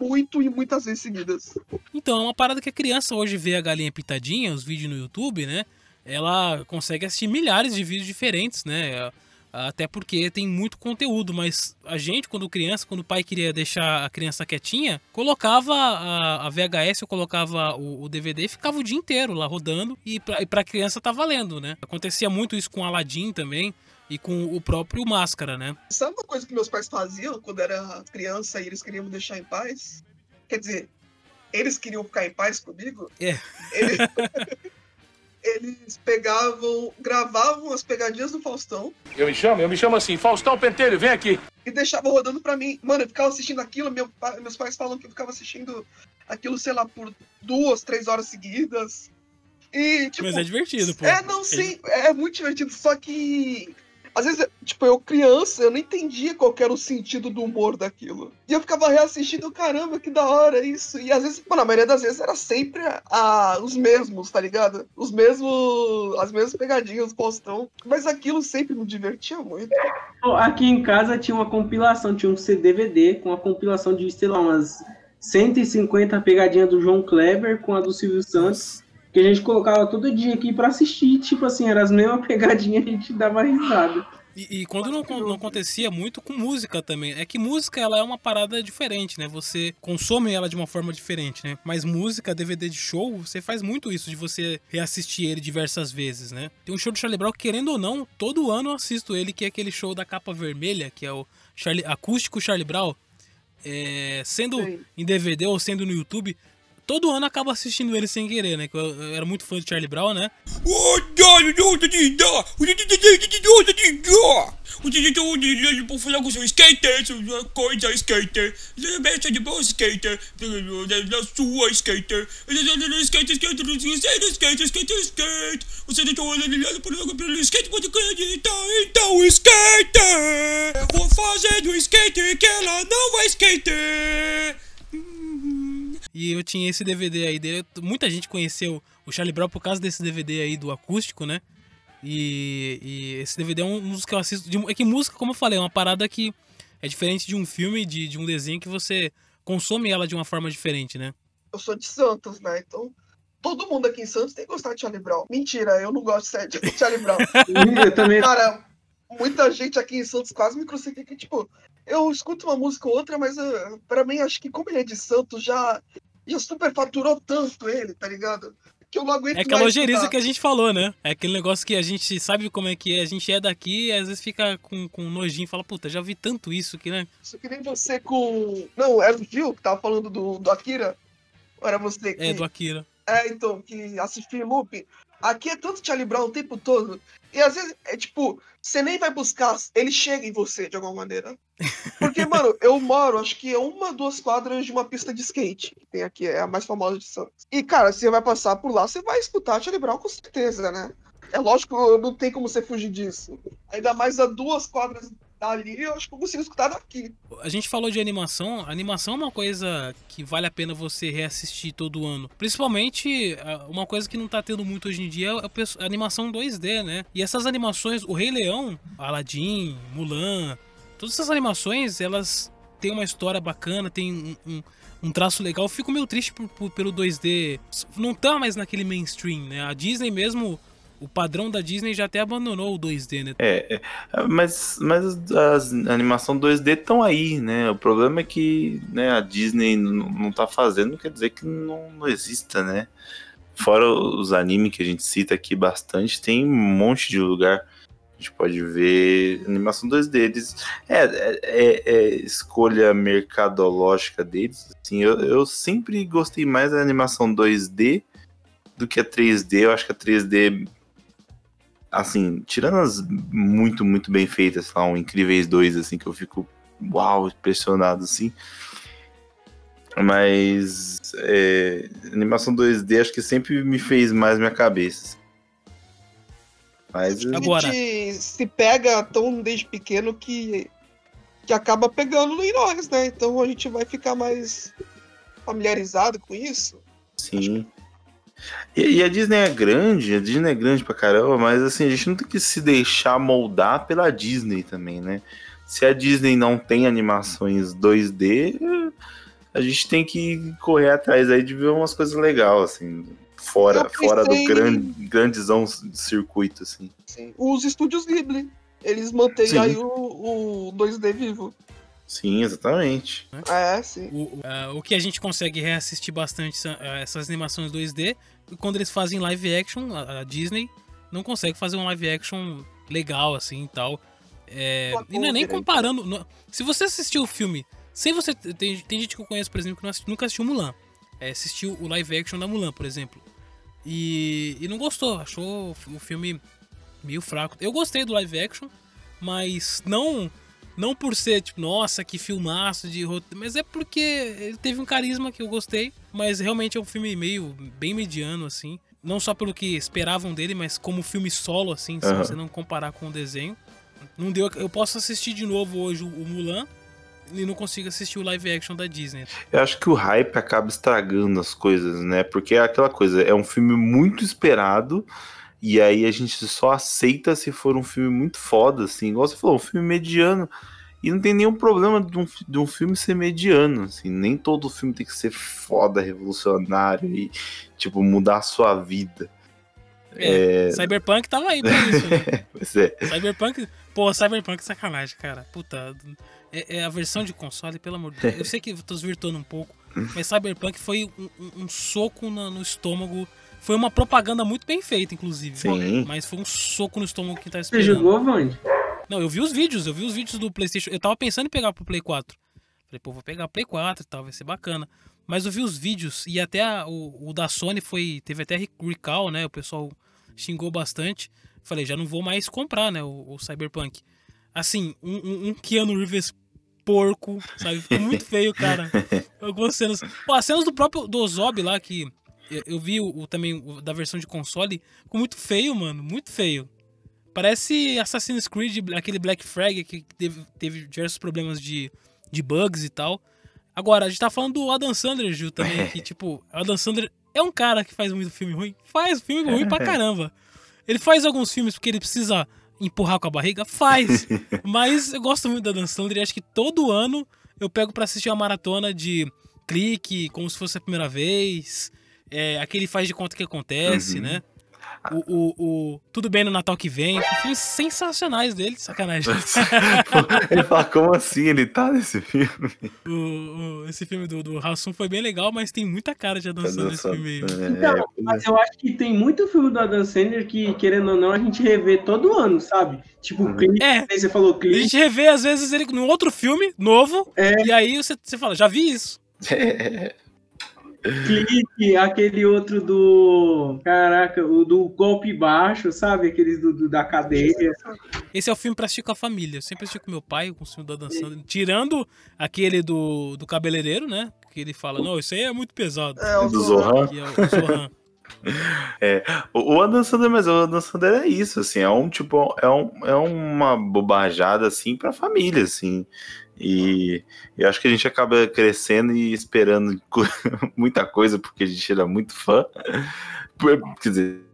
muito e muitas vezes seguidas. Então, é uma parada que a criança hoje vê a galinha pitadinha, os vídeos no YouTube, né? Ela consegue assistir milhares de vídeos diferentes, né? Até porque tem muito conteúdo, mas a gente, quando criança, quando o pai queria deixar a criança quietinha, colocava a, VHS, eu colocava o, o DVD e ficava o dia inteiro lá rodando e pra, e pra criança tá valendo, né? Acontecia muito isso com Aladdin também e com o próprio Máscara, né? Sabe uma coisa que meus pais faziam quando era criança e eles queriam me deixar em paz? Quer dizer, eles queriam ficar em paz comigo? É. Eles, eles pegavam, gravavam as pegadinhas do Faustão Eu me chamo, eu me chamo assim, Faustão Pentelho, vem aqui. e deixava rodando pra mim. Mano, eu ficava assistindo aquilo, meu meus pais falam que eu ficava assistindo aquilo, sei lá, por duas, três horas seguidas. E, tipo. Mas é divertido, pô. É, não, sim, é muito divertido, só que. Às vezes, tipo, eu criança, eu não entendia qual era o sentido do humor daquilo. E eu ficava reassistindo, caramba, que da hora isso. E às vezes, mano, a maioria das vezes era sempre a, os mesmos, tá ligado? Os mesmos. As mesmas pegadinhas, postão. Mas aquilo sempre me divertia muito. Pô, Aqui em casa tinha uma compilação, tinha um CD-DVD com uma compilação de, sei lá, umas 150 pegadinhas do João Kleber com a do Silvio Santos, que a gente colocava todo dia aqui pra assistir, tipo assim, eram as mesmas pegadinhas, a gente dava risada. E, e quando não, não acontecia muito com música também. É que música ela é uma parada diferente, né? Você consome ela de uma forma diferente, né? Mas música, DVD de show, você faz muito isso de você reassistir ele diversas vezes, né? Tem um show do Charlie Brown, que, querendo ou não, todo ano eu assisto ele, que é aquele show da capa vermelha, que é o Charlie, acústico Charlie Brown. É, sendo Sim. em DVD ou sendo no YouTube, todo ano acabo assistindo ele sem querer, né? Que eu, eu era muito fã de Charlie Brown, né? Vou fazer do skater que ela não vai skater. E eu tinha esse DVD aí dele. Muita gente conheceu o Charlie Brown por causa desse DVD aí do acústico, né? E, e esse DVD é um dos que eu assisto. de- é que música, como eu falei, é uma parada que é diferente de um filme, de, de um desenho que você consome ela de uma forma diferente, né? Eu sou de Santos, né? Então. Todo mundo aqui em Santos tem que gostar de Charlie Brown. Mentira, eu não gosto de Charlie Brown. Eu também. Cara, muita gente aqui em Santos quase me crucifica. Tipo, eu escuto uma música ou outra, mas uh, pra mim, acho que como ele é de Santos, já, já superfaturou tanto ele, tá ligado? Que eu não aguento É aquela ojeriza que a gente falou, né? É aquele negócio que a gente sabe como é que é, a gente é daqui e às vezes fica com, com nojinho e fala, puta, já vi tanto isso aqui, né? Isso que nem você com. Não, era o Gil que tava falando do, do Akira? Ou era você que. É, do Akira. É, então, que assistiu em loop. Aqui é tanto Charlie Brown o tempo todo. E às vezes é tipo, você nem vai buscar, ele chega em você de alguma maneira. Porque, mano, eu moro, acho que é uma, duas quadras de uma pista de skate. Que tem aqui, é a mais famosa de Santos. E, cara, você vai passar por lá, você vai escutar Charlie Brown com certeza, né? É lógico, não tem como você fugir disso. Ainda mais a duas quadras dali, eu acho que eu consigo escutar daqui. A gente falou de animação. Animação é uma coisa que vale a pena você reassistir todo ano. Principalmente, ah, uma coisa que não tá tendo muito hoje em dia é a animação 2D, né? E essas animações, o Rei Leão, Aladdin, Mulan, todas essas animações, elas têm uma história bacana, tem um, um- um traço legal. Eu fico meio triste por- por- pelo 2D. Não tá mais naquele mainstream, né? A Disney mesmo. O padrão da Disney já até abandonou o 2D, né? É, é, mas, mas as animação 2D estão aí, né? O problema é que né, a Disney não tá fazendo, não quer dizer que não, não exista, né? Fora os animes que a gente cita aqui bastante, tem um monte de lugar. A gente pode ver animação 2D. Eles, é, é, é- é escolha mercadológica deles. Assim, eu, eu sempre gostei mais da animação 2D do que a 3D. Eu acho que a 3D assim, tirando as muito, muito bem feitas, sei lá, um Incríveis 2, assim, que eu fico, uau, impressionado, assim. Mas é, animação 2D acho que sempre me fez mais minha cabeça. Mas Agora- A gente se pega tão desde pequeno que, que acaba pegando em nós, né? Então a gente vai ficar mais familiarizado com isso. Sim. E, e a Disney é grande, a Disney é grande pra caramba, mas assim, a gente não tem que se deixar moldar pela Disney também, né? Se a Disney não tem animações 2D, a gente tem que correr atrás aí de ver umas coisas legais, assim, fora, pensei fora do grande, grandezão circuito, assim. Assim, os estúdios Ghibli, eles mantêm Sim. aí o, o 2D vivo. Sim, exatamente. É, sim. O, o- ah, o que a gente consegue reassistir bastante são, ah, essas animações 2D. E quando eles fazem live action, a, a Disney não consegue fazer um live action legal assim e tal. É, e não é nem comparando. não- se você assistiu o filme, sem você. Tem, tem gente que eu conheço, por exemplo, que não assisti- nunca assistiu Mulan. É, assistiu o live action da Mulan, por exemplo. E, e não gostou, achou o filme meio fraco. Eu gostei do live action, mas não não por ser tipo, nossa, que filmaço de roteiro, mas é porque ele teve um carisma que eu gostei, mas realmente é um filme meio bem mediano assim, não só pelo que esperavam dele, mas como filme solo assim, se Aham. você não comparar com o desenho. Não deu, eu posso assistir de novo hoje o Mulan e não consigo assistir o live action da Disney. Eu acho que o hype acaba estragando as coisas, né? Porque é aquela coisa, é um filme muito esperado, e aí a gente só aceita se for um filme muito foda, assim, igual você falou, um filme mediano. E não tem nenhum problema de um, de um filme ser mediano, assim, nem todo filme tem que ser foda, revolucionário e, tipo, mudar a sua vida. É, Cyberpunk tava aí pra isso. né? Pois é. Cyberpunk. Pô, Cyberpunk é sacanagem, cara. Puta. É, é a versão de console, pelo amor de Deus. Eu sei que eu tô desvirtuando um pouco, mas Cyberpunk foi um, um- um soco na- no estômago. Foi uma propaganda muito bem feita, inclusive. Sim. Mas foi um soco no estômago que tá Você esperando. jogou, Vande? Não, eu vi os vídeos, eu vi os vídeos do PlayStation. Eu tava pensando em pegar pro Play 4. Falei, pô, vou pegar o Play 4 e tal, vai ser bacana. Mas eu vi os vídeos e até a- o, o da Sony foi. Teve até recall, né? O pessoal xingou bastante. Falei, já não vou mais comprar, né? O, o Cyberpunk. Assim, um, um, um Keanu Reeves porco, sabe? Ficou muito feio, cara. Algumas cenas. Pô, as cenas do próprio do Zob lá, que eu, vi o, o- também o da versão de console, ficou muito feio, mano. Muito feio. Parece Assassin's Creed, aquele Black Flag que teve, teve diversos problemas de, de bugs e tal. Agora, a gente tá falando do Adam Sandler, Gil, também, que, tipo, o Adam Sandler é um cara que faz muito filme ruim. Faz filme ruim pra caramba. Ele faz alguns filmes porque ele precisa empurrar com a barriga? Faz. Mas eu gosto muito do Adam Sandler e acho que todo ano eu pego pra assistir uma maratona de clique, como se fosse a primeira vez. É, aquele faz de conta que acontece, Uhum. né? O, o, o Tudo Bem no Natal que vem. Filmes sensacionais dele, sacanagem. Ele fala, como assim ele tá nesse filme? O- o- esse filme do, do Hassum foi bem legal, mas tem muita cara de Adam Sandler nesse filme aí. Então, É, mas eu acho que tem muito filme do Adam Sandler que, querendo ou não, a gente revê todo ano, sabe? Tipo, Uhum. clipe, É. aí você falou A clipe. gente revê, às vezes, ele num outro filme, novo, É. e aí você, você fala, já vi isso. Clique, aquele outro do. Caraca, o do golpe baixo, sabe? Aqueles do, do- da cadeia. Esse é o filme pra assistir com a família. Eu sempre assisti com meu pai, com o filme do Adam Sandler. Tirando aquele do, do cabeleireiro, né? Que ele fala, não, isso aí é muito pesado. É, o Do Zohan. Que é o Zohan. É, o Adam Sandler, mas o Adam Sandler é isso, assim, é um tipo, é, um, é uma bobajada, assim, pra família, assim, e eu acho que a gente acaba crescendo e esperando muita coisa, porque a gente era muito fã, quer dizer,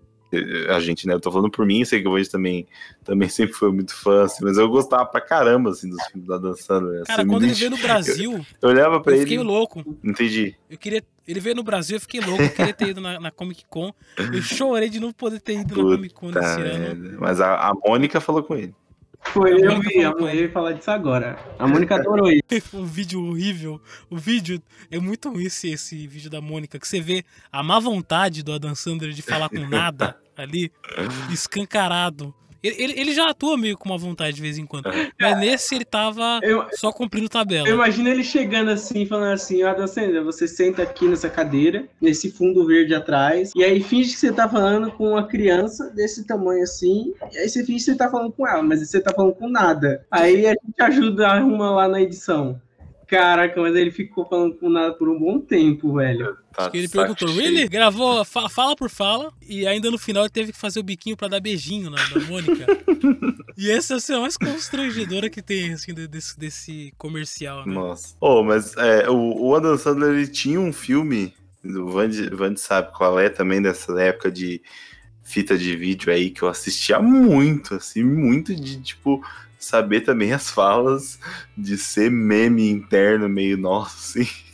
a gente, né, eu tô falando por mim, sei que o Vange também, também sempre foi muito fã, assim, mas eu gostava pra caramba, assim, dos filmes do Adam Sandler, assim, Cara, quando ele veio no Brasil, eu olhava pra eu ele, fiquei louco. entendi, Eu queria. Ele veio no Brasil, eu fiquei louco. Eu queria ter ido na, na Comic Con. Eu chorei de não poder ter ido na Comic Con nesse ano. mas a, a Mônica falou com ele. Foi, eu vi, a mulher ia falar disso agora. A Mônica adorou. Foi um vídeo horrível. O vídeo é muito ruim esse, esse vídeo da Mônica, que você vê a má vontade do Adam Sandler de falar com nada ali, escancarado. Ele, ele, já atua meio com uma vontade de vez em quando. Mas nesse ele tava Eu, só cumprindo tabela. eu imagino ele chegando assim, falando assim, Adam Sandler, você senta aqui nessa cadeira, nesse fundo verde atrás, e aí finge que você tá falando com uma criança desse tamanho assim, e aí você finge que você tá falando com ela, mas você tá falando com nada. Aí a gente ajuda a arrumar lá na edição. Caraca, mas ele ficou falando com nada por um bom tempo, velho. Tá Acho que ele perguntou, cheio. really? Gravou fa- fala por fala, e ainda no final ele teve que fazer o biquinho pra dar beijinho na, na Mônica. e essa é a cena mais constrangedora que tem, assim, de- desse, desse comercial, né? Nossa. Oh, mas é, o, o Adam Sandler ele tinha um filme, o Vandy, Vandy sabe qual é também, dessa época de fita de vídeo aí, que eu assistia muito, assim, muito de, tipo, saber também as falas, de ser meme interno meio nosso, assim.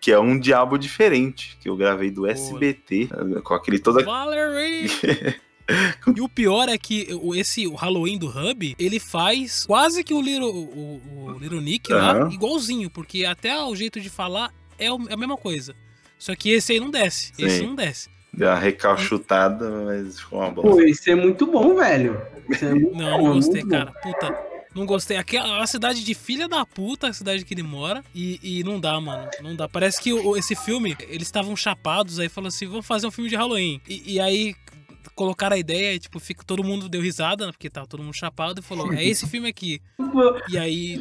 Que é um diabo diferente, que eu gravei do SBT, com aquele todo Valerie! e o pior é que esse o Halloween do Hub, ele faz quase que o Little, o, o Little Nick lá, Aham. igualzinho, porque até o jeito de falar é o- é a mesma coisa. Só que esse aí não desce. Esse Sim. não desce. Deu uma recalchutada, mas ficou uma bosta. Pô, isso é muito bom, velho. Isso é muito Não, bom, não gostei, muito bom. cara. Puta. Não gostei. Aquela a cidade de filha da puta, a cidade que ele mora. E, e não dá, mano. Não dá. Parece que o- esse filme, eles estavam chapados, aí falou assim: vamos fazer um filme de Halloween. E, e aí colocaram a ideia, e, tipo, fica, todo mundo deu risada, né, porque tava todo mundo chapado, e falou: é esse filme aqui. E aí.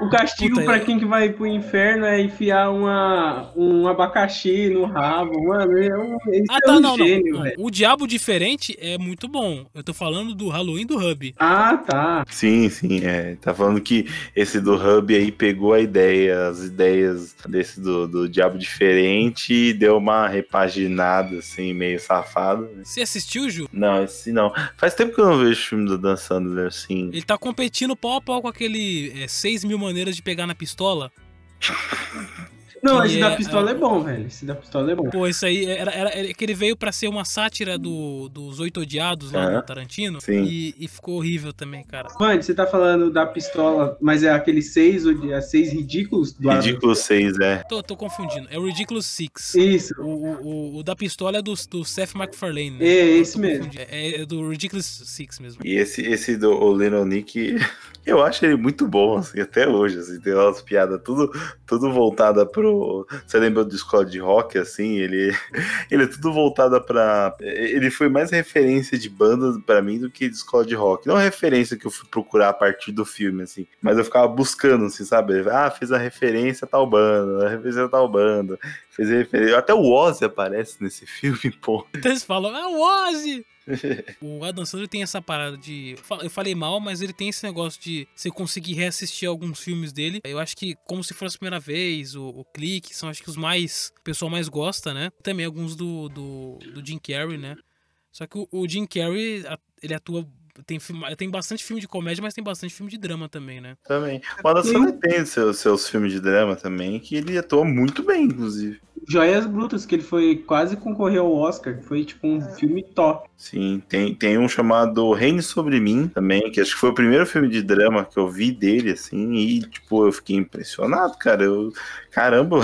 O castigo Puta, pra quem que vai pro inferno é enfiar uma, um abacaxi no rabo, mano. É um, esse Ah, é tá, um não, gênio, não. O Diabo Diferente é muito bom. Eu tô falando do Halloween do Hub. Ah, tá. Sim, sim, é. Tá falando que esse do Hub aí pegou a ideia, as ideias desse do, do Diabo Diferente e deu uma repaginada, assim, meio safado. né? Você assistiu, Ju? Não, esse não. Faz tempo que eu não vejo filme do Dan Sandler, assim. Ele tá competindo pau a pau com aquele é, 6 mil maneiras de pegar na pistola. Não, esse é- da pistola é bom, velho. Esse da pistola é bom. Pô, isso aí era, era, era que ele veio pra ser uma sátira do, dos Oito Odiados lá do Tarantino. Sim. E, e ficou horrível também, cara. Mano, você tá falando da pistola, mas é aqueles seis, é seis ridículos do Ridículo 6, é. Tô, tô confundindo. É o Ridiculous Six. Isso. O, o, o, o da pistola é do, do Seth MacFarlane. Né? É, esse mesmo. É, é do Ridiculous Six mesmo. E esse, esse do o Little Nick, eu acho ele muito bom, assim, até hoje, assim, tem umas piadas tudo, tudo voltada pro... Você lembra do Escola de Rock, assim, ele, ele é tudo voltada pra... Ele foi mais referência de banda pra mim do que de Escola de Rock. Não referência que eu fui procurar a partir do filme, assim, mas eu ficava buscando, assim, sabe? Ah, fez a referência a tal banda, a referência a tal banda, fez a referência... Até o Ozzy aparece nesse filme, pô. Então eles falam, é o Ozzy! o Adam Sandler tem essa parada de. Eu falei mal, mas ele tem esse negócio de você conseguir reassistir alguns filmes dele. Eu acho que, como se fosse a primeira vez, o, o Clique, são acho que os mais. O pessoal mais gosta, né? Também alguns do, do, do Jim Carrey, né? Só que o, o Jim Carrey, ele atua. Tem, filme- tem bastante filme de comédia, mas tem bastante filme de drama também, né? Também. O Adam tem seus, seus filmes de drama também, que ele atua muito bem, inclusive. Joias Brutas, que ele foi quase concorreu ao Oscar, que foi tipo um filme top. Sim, tem, tem um chamado Reine Sobre Mim também, que acho que foi o primeiro filme de drama que eu vi dele, assim, e, tipo, eu fiquei impressionado, cara. Eu, caramba,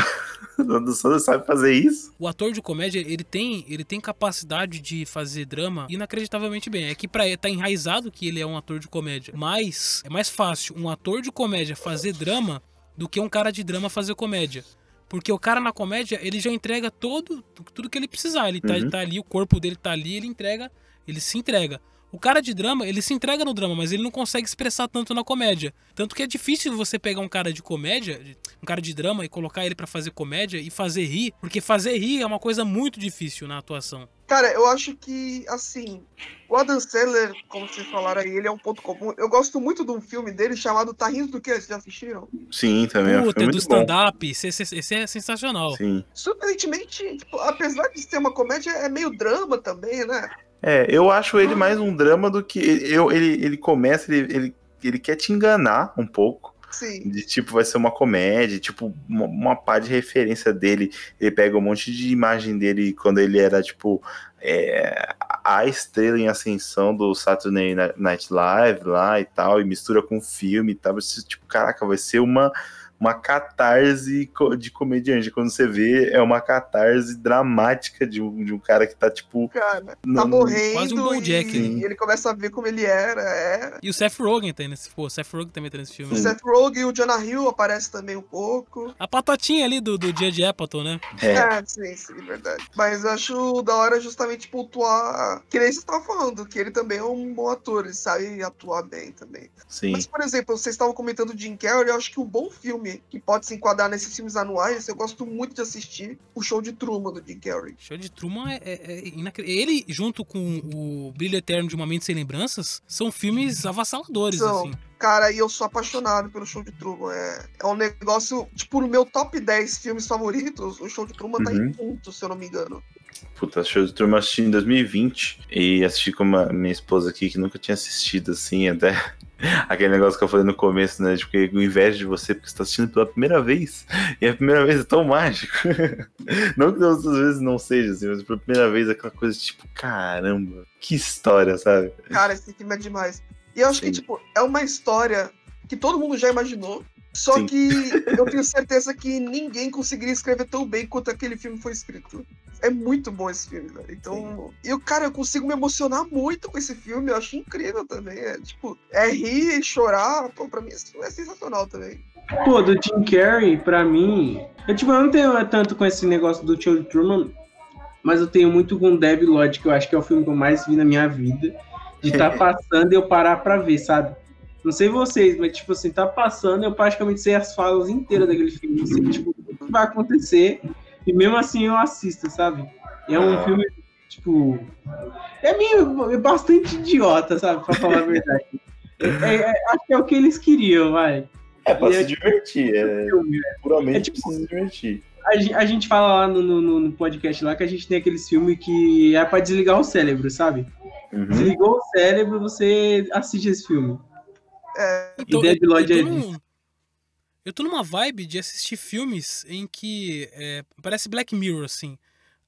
Adam Sandler sabe fazer isso? O ator de comédia, ele tem, ele tem capacidade de fazer drama inacreditavelmente bem. É que pra tá enraizado que ele é um ator de comédia. Mas é mais fácil um ator de comédia fazer drama do que um cara de drama fazer comédia. Porque o cara na comédia, ele já entrega todo, tudo que ele precisar. Ele tá, Uhum. ele tá ali, o corpo dele tá ali, ele entrega, ele se entrega. O cara de drama, ele se entrega no drama, mas ele não consegue expressar tanto na comédia. Tanto que é difícil você pegar um cara de comédia, um cara de drama, e colocar ele pra fazer comédia e fazer rir, porque fazer rir é uma coisa muito difícil na atuação. Cara, eu acho que, assim, o Adam Sandler, como vocês falaram aí, ele é um ponto comum. Eu gosto muito de um filme dele chamado Tá Rindo do Quê? Vocês já assistiram? Sim, também é Puta, filme do stand-up, esse, esse- esse é sensacional. Sim. Surpreendentemente, tipo, apesar de ser uma comédia, é meio drama também, né? É, eu acho ele mais um drama do que. Eu, ele, ele começa, ele, ele, ele quer te enganar um pouco. Sim. De tipo, vai ser uma comédia, tipo, uma, uma pá de referência dele. Ele pega um monte de imagem dele quando ele era, tipo, é, a estrela em ascensão do Saturday Night Live lá e tal, e mistura com filme e tal. Você, tipo, caraca, vai ser uma, uma catarse de comediante. Quando você vê, é uma catarse dramática de um, de um cara que tá, tipo. Cara, tá morrendo quase um e, BoJack, né? e ele começa a ver como ele era. É. E o Seth Rogen tá aí nesse. Pô, o Seth Rogen também tá nesse filme. O Seth Rogen e o Jonah Hill aparece também um pouco. A patotinha ali do, do dia de Appleton, né? É, É, sim, sim, verdade. Mas eu acho da hora justamente pontuar. Que nem você tava falando, que ele também é um bom ator, ele sabe atuar bem também. sim. Mas, por exemplo, vocês estavam comentando o Jim Carrey, eu acho que um bom filme que pode se enquadrar nesses filmes anuais, eu gosto muito de assistir o show de Truman do Jim Carrey. Show de Truman é, é, é inacre- Ele, junto com o Brilho Eterno de Uma Mente Sem Lembranças, são filmes avassaladores, São. assim. Cara, e eu sou apaixonado pelo show de Truman. É, é um negócio, tipo, no meu top 10 filmes favoritos, o show de Truman tá Uhum. em ponto, se eu não me engano. Puta, show de turma assisti em 2020 e assisti com uma, minha esposa aqui que nunca tinha assistido, assim, até aquele negócio que eu falei no começo, né? De que eu invejo de você porque você tá assistindo pela primeira vez e a primeira vez é tão mágico. não que das outras vezes não seja, assim, mas pela primeira vez é aquela coisa tipo, caramba, que história, sabe? Cara, esse filme é demais. E eu acho que, Sim. tipo, é uma história que todo mundo já imaginou. Só Sim. que eu tenho certeza que ninguém conseguiria escrever tão bem quanto aquele filme foi escrito. É muito bom esse filme, velho. Então, eu, cara, eu consigo me emocionar muito com esse filme. Eu acho incrível também. É tipo, é rir, chorar. Pô, pra mim esse filme é sensacional também. Pô, do Jim Carrey, pra mim. Eu, tipo, eu não tenho tanto com esse negócio do de Truman, mas eu tenho muito com Devil Lodge, que eu acho que é o filme que eu mais vi na minha vida. De estar passando e eu parar pra ver, sabe? Não sei vocês, mas, tipo assim, tá passando, eu praticamente sei as falas inteiras daquele filme. Sei, tipo, o que vai acontecer. E mesmo assim eu assisto, sabe? E é um Ah. filme, tipo. É meio. É bastante idiota, sabe? Pra falar a verdade. É- é- acho que é o que eles queriam, vai. É pra E se é- divertir, é filme, puramente É tipo- pra se divertir. A, a gente fala lá no, no- no podcast lá que a gente tem aqueles filmes que é pra desligar o cérebro, sabe? Uhum. Desligou o cérebro, você assiste esse filme. É, Então, Dead eu, é num, eu tô numa vibe de assistir filmes em que é, parece Black Mirror, assim.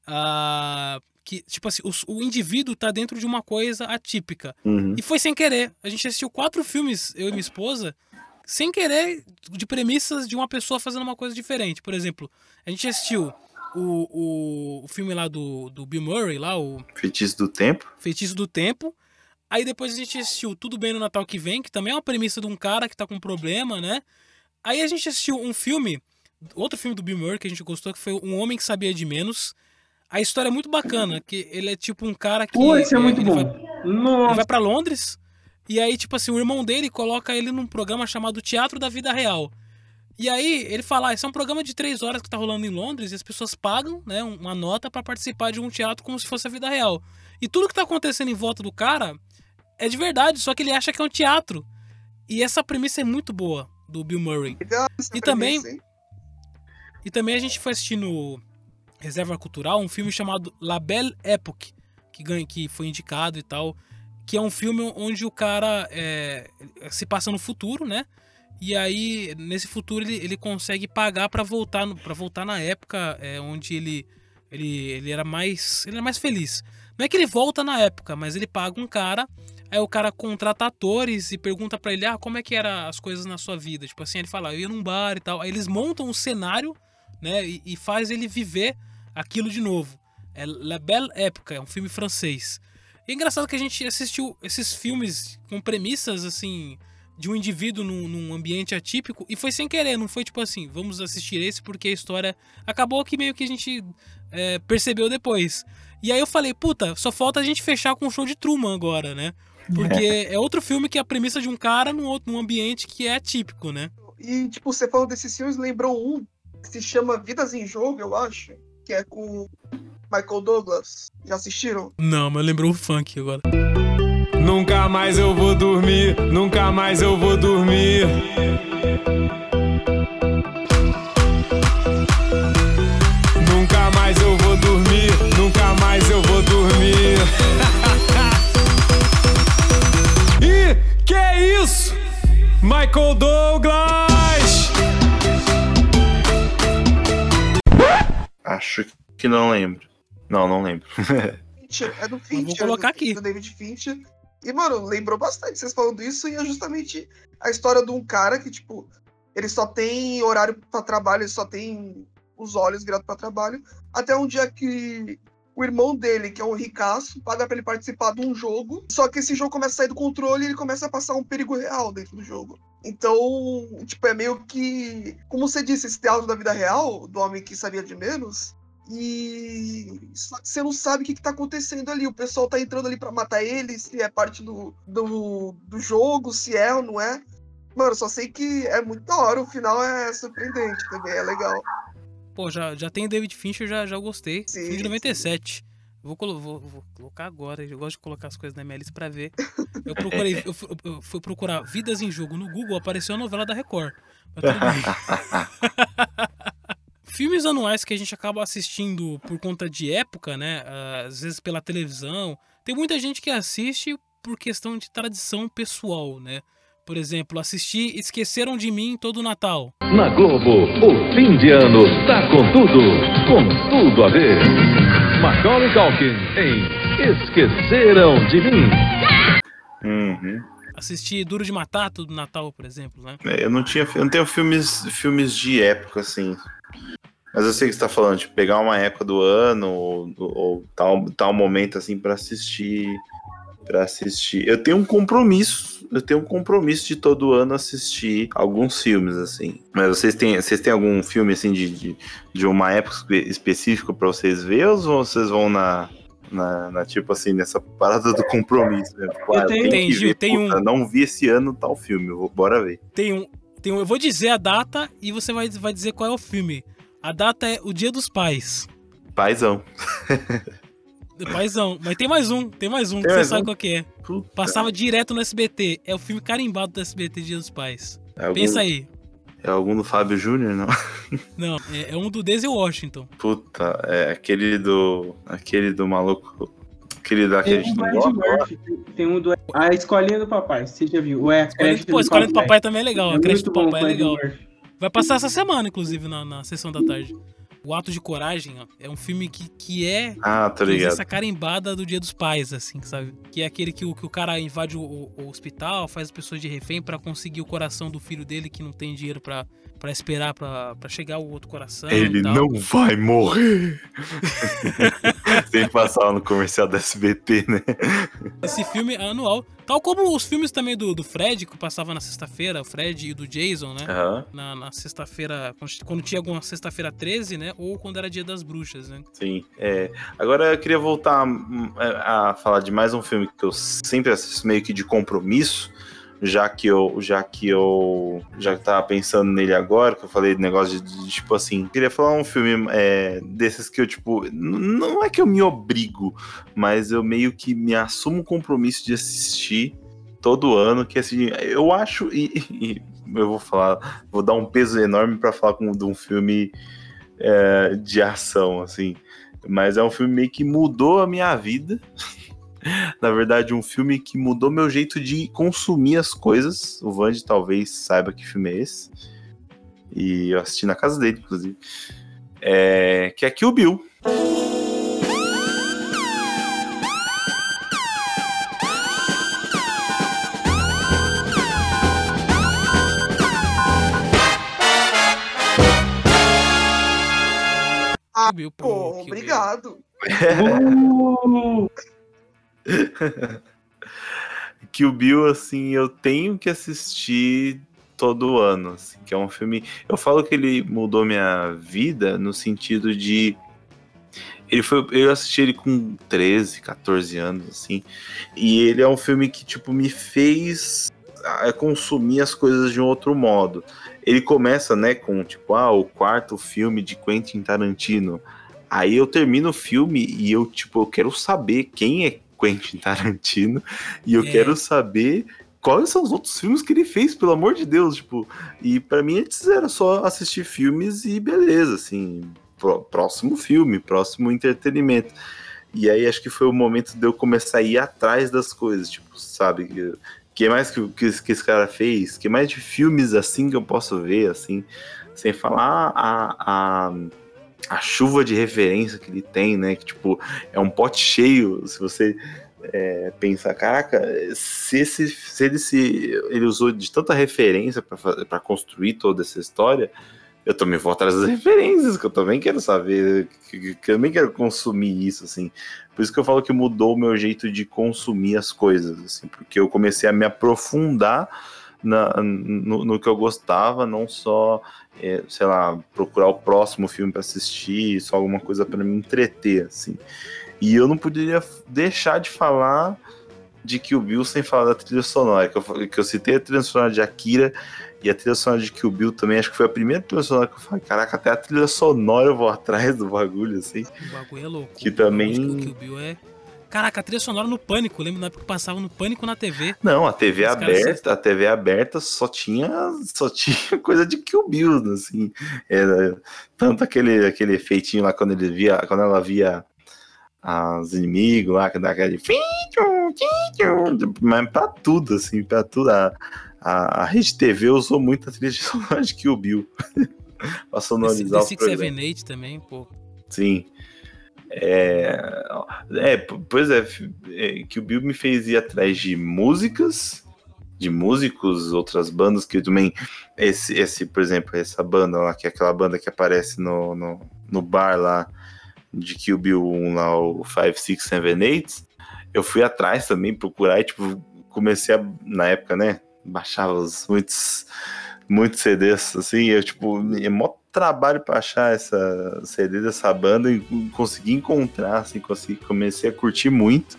Ah, que, tipo assim, os- o, indivíduo tá dentro de uma coisa atípica. Uhum. E foi sem querer. A gente assistiu quatro filmes, eu e minha esposa, sem querer, de premissas de uma pessoa fazendo uma coisa diferente. Por exemplo, a gente assistiu o, o, o filme lá do, do Bill Murray, lá, o Feitiço do Tempo. Feitiço do Tempo. Aí depois a gente assistiu Tudo Bem no Natal que Vem, que também é uma premissa de um cara que tá com um problema, né? Aí a gente assistiu um filme, outro filme do Bill Murray que a gente gostou, que foi Um Homem que Sabia de Menos. A história é muito bacana, que ele é tipo um cara que. Pô, esse é muito ele bom. vai- ele Nossa, vai pra Londres e aí, tipo assim, o irmão dele coloca ele num programa chamado Teatro da Vida Real. E aí ele fala, ah, esse é um programa de três horas que tá rolando em Londres e as pessoas pagam, né, uma nota pra participar de um teatro como se fosse a vida real. E tudo que tá acontecendo em volta do cara é de verdade, só que ele acha que é um teatro. E essa premissa é muito boa do Bill Murray. essa E também-? E também a gente foi assistir no Reserva Cultural um filme chamado La Belle Époque, que, ganha, que foi indicado e tal. Que é um filme onde o cara é, se passa no futuro, né? E aí, nesse futuro, ele, ele consegue pagar pra voltar, para voltar na época é, onde ele, ele, ele era mais. Ele era mais feliz. Não é que ele volta na época, mas ele paga um cara. Aí o cara contrata atores e pergunta pra ele: Ah, como é que eram as coisas na sua vida? Tipo assim, ele fala: "Ah, Eu ia num bar e tal. Aí eles montam um cenário, né? E, e faz ele viver aquilo de novo. É La Belle Époque, é um filme francês. E é engraçado que a gente assistiu esses filmes com premissas assim de um indivíduo num, num ambiente atípico e foi sem querer, não foi tipo assim, vamos assistir esse porque a história acabou que meio que a gente é, percebeu depois. E aí eu falei, puta, só falta a gente fechar com o show de Truman agora, né? Porque é outro filme que é a premissa de um cara num, outro, num ambiente que é atípico, né? E, tipo, você falou desses filmes, lembrou um que se chama Vidas em Jogo, eu acho, que é com Michael Douglas. Já assistiram? Não, mas lembrou o funk agora. Nunca mais eu vou dormir, nunca mais eu vou dormir. Nunca mais eu vou dormir, nunca mais eu vou dormir. Que é isso? Michael Douglas! Acho que não lembro. Não, não lembro. É do Fincher. vou colocar é do, aqui. Do David Fincher. E, mano, lembrou bastante vocês falando isso, e é justamente a história de um cara que, tipo, ele só tem horário pra trabalho, ele só tem os olhos virados pra trabalho, até um dia que o irmão dele, que é um ricaço, paga pra ele participar de um jogo, só que esse jogo começa a sair do controle e ele começa a passar um perigo real dentro do jogo. Então, tipo, é meio que, como você disse, esse teatro da vida real, do homem que sabia de menos, e só que você não sabe o que, que tá acontecendo ali. O pessoal tá entrando ali pra matar ele, se é parte do, do, do jogo, se é ou não é. Mano, só sei que é muito da hora, o final é surpreendente também, é legal. Pô, já, já tem David Fincher, já, já gostei. Sim, Filme de 97. Vou, colo- vou, vou colocar agora, eu gosto de colocar as coisas na minha lista pra ver. Eu procurei, eu, fu- eu fui procurar Vidas em Jogo no Google, apareceu a novela da Record. Filmes anuais que a gente acaba assistindo por conta de época, né? Às vezes pela televisão. Tem muita gente que assiste por questão de tradição pessoal, né? Por exemplo, assistir Esqueceram de Mim todo Natal. Na Globo, o fim de ano tá com tudo, com tudo a ver. Macaulay Culkin em Esqueceram de Mim. Uhum. Assistir Duro de Matar todo Natal, por exemplo, né? É, Eu não tinha, eu não tenho filmes, filmes de época assim. Mas eu sei que você tá falando, tipo, pegar uma época do ano ou, ou tal, tal momento assim pra assistir, para assistir. Eu tenho um compromisso, eu tenho um compromisso de todo ano assistir alguns filmes assim. Mas vocês têm, vocês têm algum filme assim de, de, de uma época espe- específica pra vocês ver ou vocês vão na na, na, tipo assim, nessa parada do compromisso. Né? Tipo, Eu tenho- tem ver, tem puta, um- Não vi esse ano tal filme, vou, bora ver. Tem um, tem um. Eu vou dizer a data e você vai, vai dizer qual é o filme. A data é O Dia dos Pais. Paizão. Paizão. Mas tem mais um, tem mais um, que Tem você mais sabe um? qual que é. Puta. Passava direto no SBT. É o filme carimbado do SBT Dia dos Pais. É algum- Pensa aí. É algum do Fábio Júnior, não? Não, é, é um do Denzel Washington. Puta, é aquele do. Aquele do maluco. Aquele da que a gente um não gosta. Tem- um do. A escolinha do papai, você já viu? Ué, Escolha, pô, Escolha do Papai também é legal. A É creche muito do Papai é legal. Vai passar essa semana, inclusive, na, na sessão da tarde. O Ato de Coragem, ó, é um filme que, que é Ah, tô ligado. essa carimbada do Dia dos Pais, assim, sabe? Que é aquele que o, que o cara invade o, o- o hospital, faz as pessoas de refém pra conseguir o coração do filho dele que não tem dinheiro pra, pra esperar pra, pra chegar o outro coração. Ele não vai morrer. Sem passar no comercial da SBT, né? Esse filme é anual. Tal como os filmes também do, do Fred, que passava na sexta-feira, o Fred e do Jason, né? Aham. Na, na sexta-feira, quando- tinha alguma sexta-feira 13, né? Ou quando era dia das bruxas, né? Sim. É. Agora eu queria voltar hum, a, a falar de mais um filme que eu sempre assisto meio que de compromisso, já que eu já que eu já tava pensando nele agora, que eu falei do negócio de, de, tipo assim, queria falar um filme é, desses que eu tipo, não é que eu me obrigo, mas eu meio que me assumo o compromisso de assistir todo ano, que assim, eu acho e, e eu vou falar, vou dar um peso enorme pra falar com, de um filme é, de ação, assim. Mas é um filme meio que mudou a minha vida. Na verdade, um filme que mudou meu jeito de consumir as coisas. O Vandy talvez saiba que filme é esse. E eu assisti na casa dele, inclusive. É, que é Kill Bill. Ah, Bill, pô, Kill Bill. Uh, Kill Bill, assim, eu tenho que assistir todo ano, assim, que é um filme... Eu falo que ele mudou minha vida no sentido de... Ele foi, eu assisti ele com 13, 14 anos, assim, e ele é um filme que, tipo, me fez consumir as coisas de um outro modo. Ele começa, né, com, tipo, ah, o quarto filme de Quentin Tarantino. Aí eu termino o filme e eu, tipo, eu quero saber quem é Quentin Tarantino e eu É. quero saber quais são os outros filmes que ele fez, pelo amor de Deus, tipo. E pra mim antes era só assistir filmes e beleza, assim, pró- próximo filme, próximo entretenimento. E aí acho que foi o momento de eu começar a ir atrás das coisas, tipo, sabe? Que, que mais que, que, que esse cara fez? Que mais de filmes assim que eu posso ver, assim, sem falar a, a, a chuva de referência que ele tem, né? Que, tipo, é um pote cheio, se você é, caraca, se, esse, se ele se ele usou de tanta referência para construir toda essa história, eu também vou atrás das referências, que eu também quero saber, que, que- que eu também quero consumir isso, assim. Por isso que eu falo que mudou o meu jeito de consumir as coisas, assim, porque eu comecei a me aprofundar na- no, no que eu gostava, não só, é, sei lá, procurar o próximo filme para assistir, só alguma coisa para me entreter, assim. E eu não poderia deixar de falar de Kill Bill sem falar da trilha sonora, que eu, que eu citei a trilha sonora de Akira e a trilha sonora de Kill Bill também, acho que foi a primeira trilha sonora que eu falei, caraca, até a trilha sonora eu vou atrás do bagulho, assim. O bagulho é louco. Que O também- de Kill Kill Bill é. Caraca, a trilha sonora no Pânico. Lembro na época que passava no Pânico na TV. Não, a TV Os caras aberta, a TV aberta só tinha, só tinha coisa de Kill Bill, assim. Era tanto aquele, aquele efeitinho lá quando ele via, quando ela via os inimigos lá, que dá aquele mas pra tudo, assim, pra tudo. A, a, a Rede TV usou muito a trilha sonora de Kill Bill. pra The sonorizar os programas. 678 também, pô. Sim. É, é, pois é, é, que o Bill me fez ir atrás de músicas, de músicos, outras bandas que também. Esse, esse, por exemplo, essa banda lá, que é aquela banda que aparece no, no, no bar lá de Kill Bill 1, lá, o 5, 6, 7, 8. Eu fui atrás também procurar e, tipo, comecei a, na época, né? Baixava os, muitos, muitos CDs, assim, eu, tipo, é mó trabalho pra achar essa CD dessa banda e consegui encontrar, assim, consegui, comecei a curtir muito.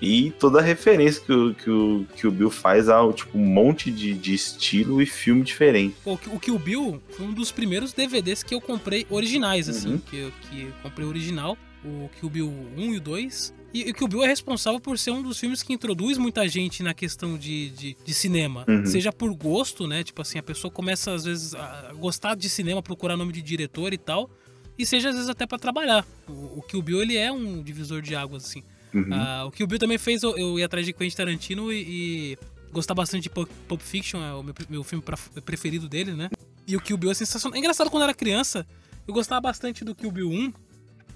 E toda a referência que o, que o, que o Bill faz ao, tipo, um monte de, de estilo e filme diferente. Pô, o Kill Bill foi um dos primeiros DVDs que eu comprei originais, assim. Uhum. Que, eu- que eu comprei original. O Kill Bill 1 e o 2. E o Kill Bill é responsável por ser um dos filmes que introduz muita gente na questão de, de, de cinema. Uhum. Seja por gosto, né? Tipo assim, a pessoa começa às vezes a gostar de cinema, procurar nome de diretor e tal. E seja às vezes até pra trabalhar. O, o Kill Bill, ele é um divisor de águas, assim. Uhum. Ah, o Kill Bill também fez eu, eu ir atrás de Quentin Tarantino e, e gostar bastante de Pulp Fiction, é o meu, meu filme pra- preferido dele, né? E o Kill Bill é sensacional. É engraçado quando eu era criança, eu gostava bastante do Kill Bill 1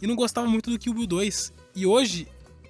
e não gostava muito do Kill Bill 2. E hoje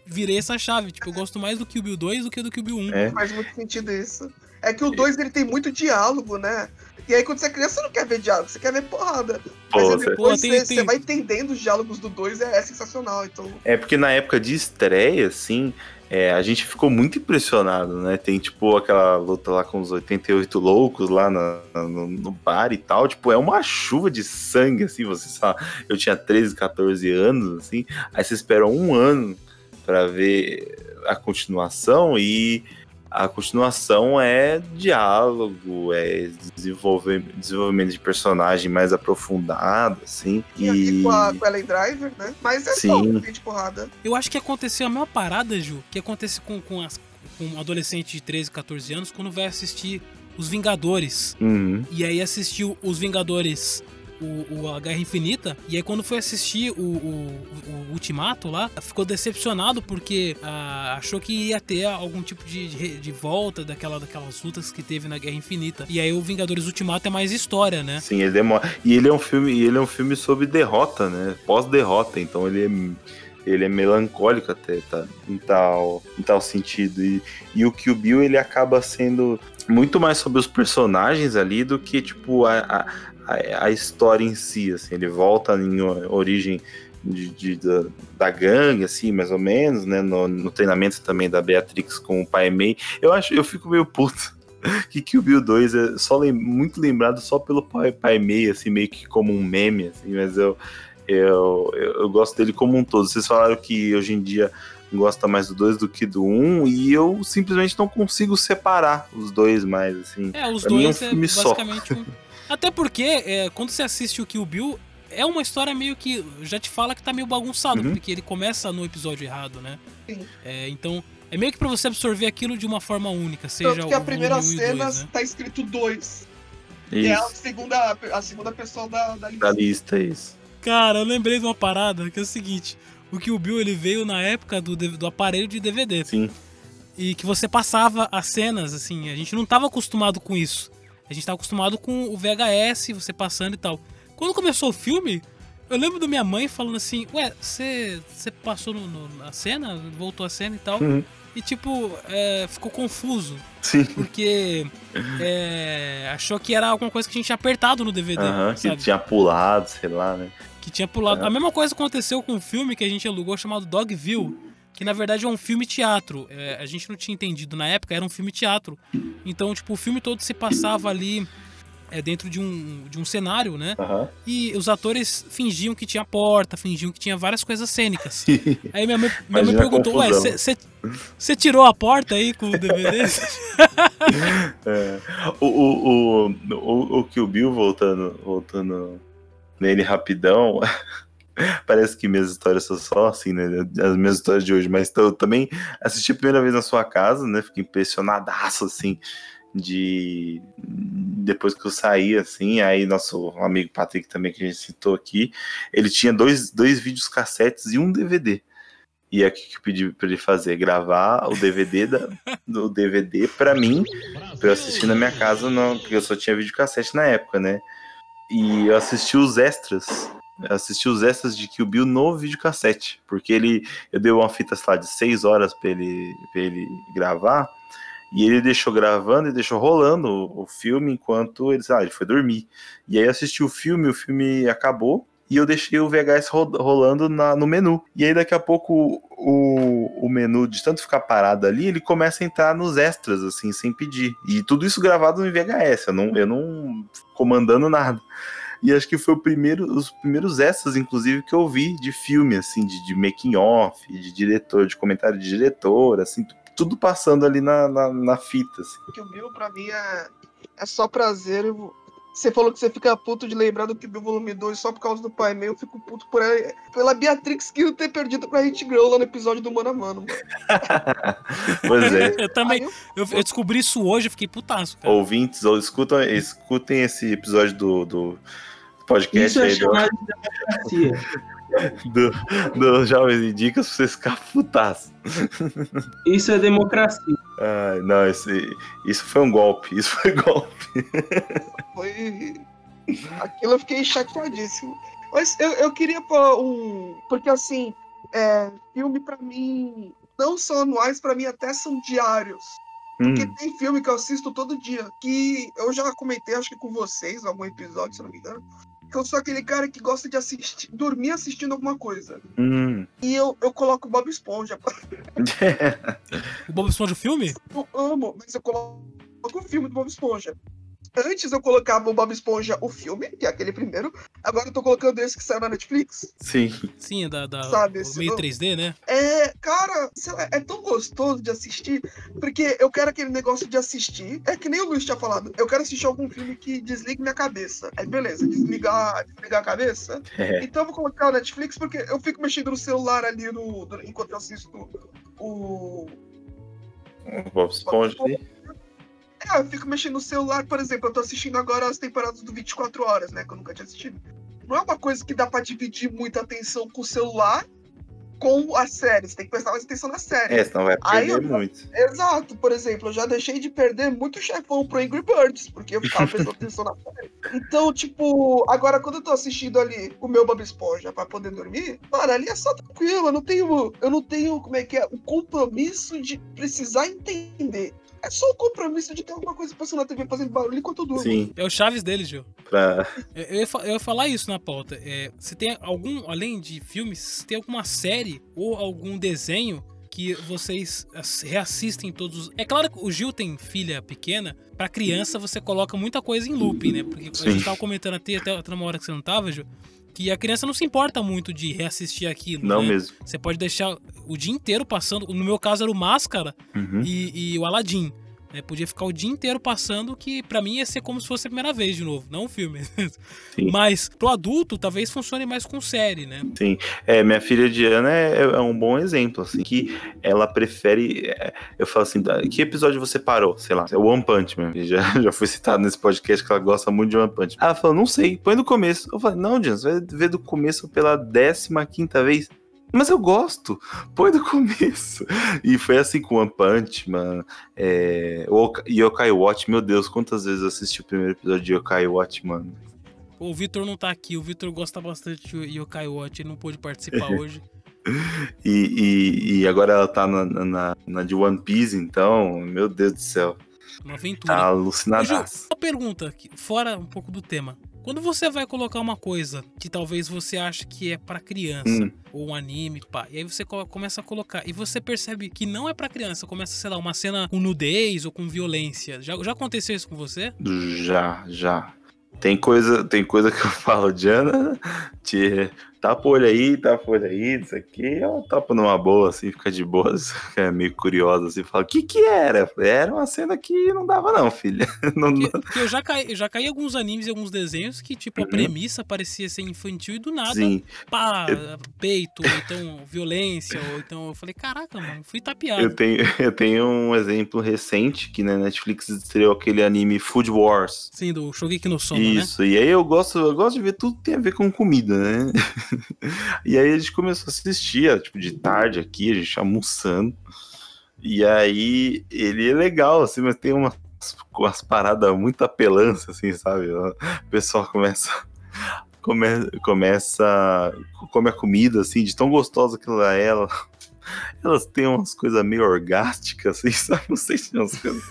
virei essa chave, tipo, eu gosto mais do Kill Bill 2 do que do Kill Bill 1. É. Faz muito sentido isso. É que o 2 ele tem muito diálogo, né? E aí quando você é criança, você não quer ver diálogo, você quer ver porrada. Pô, Mas depois Pô, tem- você, tem- você vai entendendo os diálogos do 2, é, é sensacional. Então, É porque na época de estreia, assim, é, a gente ficou muito impressionado, né? Tem, tipo, aquela luta lá com os 88 loucos lá no, no bar e tal. Tipo, é uma chuva de sangue, assim, você sabe. Eu tinha 13, 14 anos, assim. Aí você espera um ano pra ver a continuação e a continuação é diálogo, é desenvolver, desenvolvimento de personagem mais aprofundado, assim. e aqui E... com a, com a Ellen Driver, né? Mas é Sim. só um de porrada. Eu acho que aconteceu a mesma parada, Ju, que acontece com, com, as, com um adolescente de 13, 14 anos quando vai assistir Os Vingadores. Uhum. E aí assistiu Os Vingadores, o, o- a Guerra Infinita. E aí quando foi assistir o, o- o Ultimato lá, ficou decepcionado porque ah, achou que ia ter algum tipo de, de, de volta daquela, daquelas lutas que teve na Guerra Infinita. E aí o Vingadores Ultimato é mais história, né? Sim, ele demora. E ele é um filme, ele é um filme sobre derrota, né? Pós-derrota, então ele é ele é melancólico até, tá? Em tal, em tal sentido. E, e o Kill Bill, ele acaba sendo muito mais sobre os personagens ali do que, tipo, a, a, a- a história em si, assim. Ele volta em origem de, de- da, da gangue, assim, mais ou menos, né? No, no treinamento também da Beatrix com o pai Mei. Eu acho, eu fico meio puto. Que Kill Bill 2 é só lem- muito lembrado só pelo pai, pai Mei, assim, meio que como um meme, assim, mas eu, eu, eu, eu gosto dele como um todo. Vocês falaram que hoje em dia gosta mais do 2 do que do 1, um, e eu simplesmente não consigo separar os dois mais, assim. É, os Pra mim dois é é, um filme só. basicamente um... Até porque, é, quando você assiste o Kill Bill, é uma história meio que. Já te fala que tá meio bagunçado, Uhum. porque ele começa no episódio errado, né? Sim. É, então, é meio que pra você absorver aquilo de uma forma única, seja Tanto que a primeira cena dois, né? tá escrito 2. Que é a segunda, a segunda pessoa da, da lista. da lista, isso. Cara, eu lembrei de uma parada que é o seguinte: o Kill Bill ele veio na época do, do aparelho de DVD. Sim. E que você passava as cenas, assim, a gente não tava acostumado com isso. A gente tava acostumado com o VHS, você passando e tal. Quando começou o filme, eu lembro da minha mãe falando assim: Ué, você passou no, no- na cena? Voltou a cena e tal? Uhum. E tipo, é, ficou confuso. Sim. Porque é, achou que era alguma coisa que a gente tinha apertado no DVD. Aham, que tinha pulado, sei lá, né? que tinha pulado. A mesma coisa aconteceu com um filme que a gente alugou chamado Dogville, que na verdade é um filme teatro. É, a gente não tinha entendido na época, era um filme teatro. Então, tipo, o filme todo se passava ali é, dentro de um, de um cenário, né? Aham. E os atores fingiam que tinha porta, fingiam que tinha várias coisas cênicas. Aí minha mãe, minha mãe perguntou: Ué, confusão." você tirou a porta aí com o DVD? É. O, o, o, o, o Kill Bill, voltando, voltando nele rapidão, parece que minhas histórias são só assim, né? As minhas histórias de hoje, mas eu também assisti a primeira vez na sua casa, né? Fiquei impressionadaço, assim, de. Depois que eu saí, assim, aí nosso amigo Patrick também, que a gente citou aqui, ele tinha dois, dois vídeos cassetes e um DVD. E é o que eu pedi pra ele fazer? Gravar o DVD da, do DVD pra mim, pra eu assistir na minha casa, não, porque eu só tinha videocassete na época, né? E eu assisti os extras. Eu assisti os extras de Kill Bill no videocassete. Porque ele. Eu dei uma fita, lá, de 6 horas pra ele, pra ele gravar. E ele deixou gravando e deixou rolando o, o filme enquanto ele, ah, ele foi dormir. E aí assisti o filme, o filme acabou. E eu deixei o VHS ro- rolando na- no menu. E aí daqui a pouco o, o menu, de tanto ficar parado ali, ele começa a entrar nos extras, assim, sem pedir. E tudo isso gravado no VHS. Eu não, eu não comandando nada. E acho que foi primeiro, os primeiros extras, inclusive, que eu vi de filme, assim, de, de making off, de diretor, de comentário de diretor, assim, tu- tudo passando ali na, na, na fita, assim. Que o Bill, pra mim, é, é só prazer. Você falou que você fica puto de lembrar do que Bill Volume 2 só por causa do pai meu. Eu fico puto por ela, pela Beatrix que eu ter perdido pra Hit Girl lá no episódio do Mano a Mano. Pois é. eu também. Eu, eu descobri isso hoje, eu fiquei putaço, cara. Ouvintes, ou escutam, escutem esse episódio do, do podcast Isso é aí do, chamado de democracia. do, do Jovens e Dicas pra vocês ficarem putaços. Isso é democracia. Ai, não, esse, isso foi um golpe. Isso foi golpe. Foi. Aquilo eu fiquei chateadíssimo. Mas eu, eu queria pôr um. Porque assim, é, filme pra mim. Não são anuais, pra mim até são diários. Porque Hum, tem filme que eu assisto todo dia. Que eu já comentei, acho que com vocês, em algum episódio, se não me engano. Que eu sou aquele cara que gosta de assistir, dormir assistindo alguma coisa. hum. E eu, eu coloco Bob Esponja. O Bob Esponja o filme? Eu amo, mas eu coloco o filme do Bob Esponja. Antes eu colocava o Bob Esponja, o filme, que é aquele primeiro. Agora eu tô colocando esse que saiu na Netflix. Sim. Sim, é da, da Sabe, o esse meio não- 3D, né? É, cara, sei lá, é tão gostoso de assistir, porque eu quero aquele negócio de assistir. É que nem o Luiz tinha falado, eu quero assistir algum filme que desligue minha cabeça. Aí beleza, desligar, desligar a cabeça. É. Então eu vou colocar o Netflix porque eu fico mexendo no celular ali no, enquanto eu assisto o. O Bob Esponja ali. É, eu fico mexendo no celular, por exemplo, eu tô assistindo agora as temporadas do 24 horas, né? Que eu nunca tinha assistido. Não é uma coisa que dá pra dividir muita atenção com o celular com a série. Você tem que prestar mais atenção na série. É, senão vai perder eu- muito. Exato, por exemplo, eu já deixei de perder muito chefão pro Angry Birds, porque eu ficava prestando atenção na série. Então, tipo, agora quando eu tô assistindo ali o meu Bob Esponja pra poder dormir, mano, ali é só tranquilo, eu não tenho, eu não tenho, como é que é, o compromisso de precisar entender. É só o compromisso de ter alguma coisa passando na TV fazendo barulho enquanto eu durmo. Sim, É o Chaves dele, Gil. pra... Eu eu ia, eu ia falar isso na pauta. É, se tem algum, além de filmes, se tem alguma série ou algum desenho que vocês ass- reassistem todos. É claro que o Gil tem filha pequena. Pra criança, você coloca muita coisa em looping, né? Porque a Sim. gente tava comentando até, até até uma hora que você não tava, Gil, que a criança não se importa muito de reassistir aquilo. Não né? mesmo. Você pode deixar o dia inteiro passando. No meu caso era o Máscara Uhum. e, e o Aladdin. Né? podia ficar o dia inteiro passando, que pra mim ia ser como se fosse a primeira vez de novo, não o filme. Mas pro adulto, talvez funcione mais com série, né? Sim, é, minha filha Diana é, é um bom exemplo, assim, que ela prefere. é, eu falo assim, "Tá, que episódio você parou? Sei lá, é o One Punch Man. Já, já foi citado nesse podcast que ela gosta muito de One Punch. Ela falou, não sei, põe do começo. Eu falei, não, Diana, você vai ver do começo pela 15 quinta vez. Mas eu gosto, põe do começo. E foi assim com One Punch Man, é, Yokai Watch. Meu Deus, quantas vezes eu assisti o primeiro episódio de Yokai Watch, mano? O Vitor não tá aqui, o Vitor gosta bastante de Yokai Watch, ele não pôde participar hoje. E, e, e agora ela tá na, na, na de One Piece, então, meu Deus do céu. Uma aventura. Tá alucinadaço. uma pergunta, fora um pouco do tema. Quando você vai colocar uma coisa que talvez você ache que é pra criança, Hum. ou um anime, pá, e aí você co- começa a colocar, e você percebe que não é pra criança, começa, sei lá, uma cena com nudez ou com violência. Já, já aconteceu isso com você? Já, já. Tem coisa, tem coisa que eu falo, Diana, te, tapa o olho aí, tapa o olho aí, isso aqui, ela tapa numa boa, assim, fica de boa, é meio curiosa, assim, fala, o que que era? Falei, Era uma cena que não dava não, filha. Não, não- Porque eu já caí, eu já caí em alguns animes e alguns desenhos que, tipo, a Uhum. premissa parecia ser infantil e do nada, Sim. pá, peito, ou então violência, ou então eu falei, caraca, mano, fui tapeado. Eu tenho, eu tenho um exemplo recente que na Netflix estreou aquele anime Food Wars. Sim, do Shogeki no Soma, né? Isso, e aí eu gosto, eu gosto de ver tudo que tem a ver com comida, né? E aí a gente começou a assistir, tipo, de tarde aqui, a gente almoçando. E aí ele é legal, assim, mas tem umas, umas paradas muito apelantes, assim, sabe? O pessoal começa. Come, começa. Come a comida, assim, de tão gostosa que ela é. Ela, elas têm umas coisas meio orgásticas, assim, sabe? Não sei se umas coisas.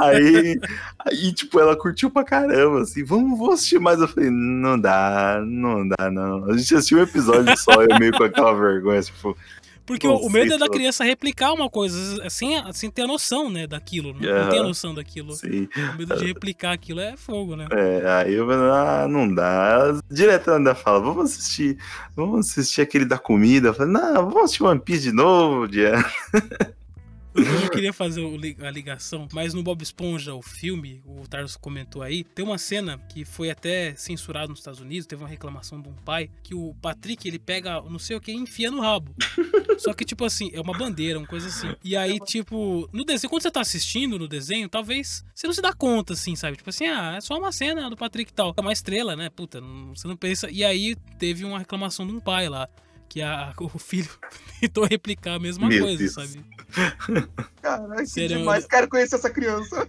Aí, aí, tipo, ela curtiu pra caramba, assim, vamos, vamos assistir mais. Eu falei, não dá, não dá, não. A gente assistiu um episódio só, eu meio com aquela vergonha, tipo. Porque não o, medo é da criança replicar uma coisa sem, sem ter a noção, né, daquilo. Não, não tem a noção daquilo. Sim. O medo de replicar aquilo é fogo, né? É, aí eu ah, não dá. Direto ela ainda fala, vamos assistir, vamos assistir aquele da comida. Eu falei, não, vamos assistir One Piece de novo, Diana. Eu queria fazer a ligação, mas no Bob Esponja, o filme, o Tarso comentou aí, tem uma cena que foi até censurado nos Estados Unidos, teve uma reclamação de um pai, que o Patrick, ele pega não sei o que e enfia no rabo. Só que, tipo assim, é uma bandeira, uma coisa assim. E aí, tipo, no desenho, quando você tá assistindo no desenho, talvez você não se dá conta, assim, sabe? Tipo assim, ah, é só uma cena do Patrick e tal. É uma estrela, né? Puta, não- você não pensa. E aí teve uma reclamação de um pai lá. Que a, o filho tentou replicar a mesma Meu coisa, Deus. sabe? Caralho, que Sério, demais. Quero conhecer essa criança.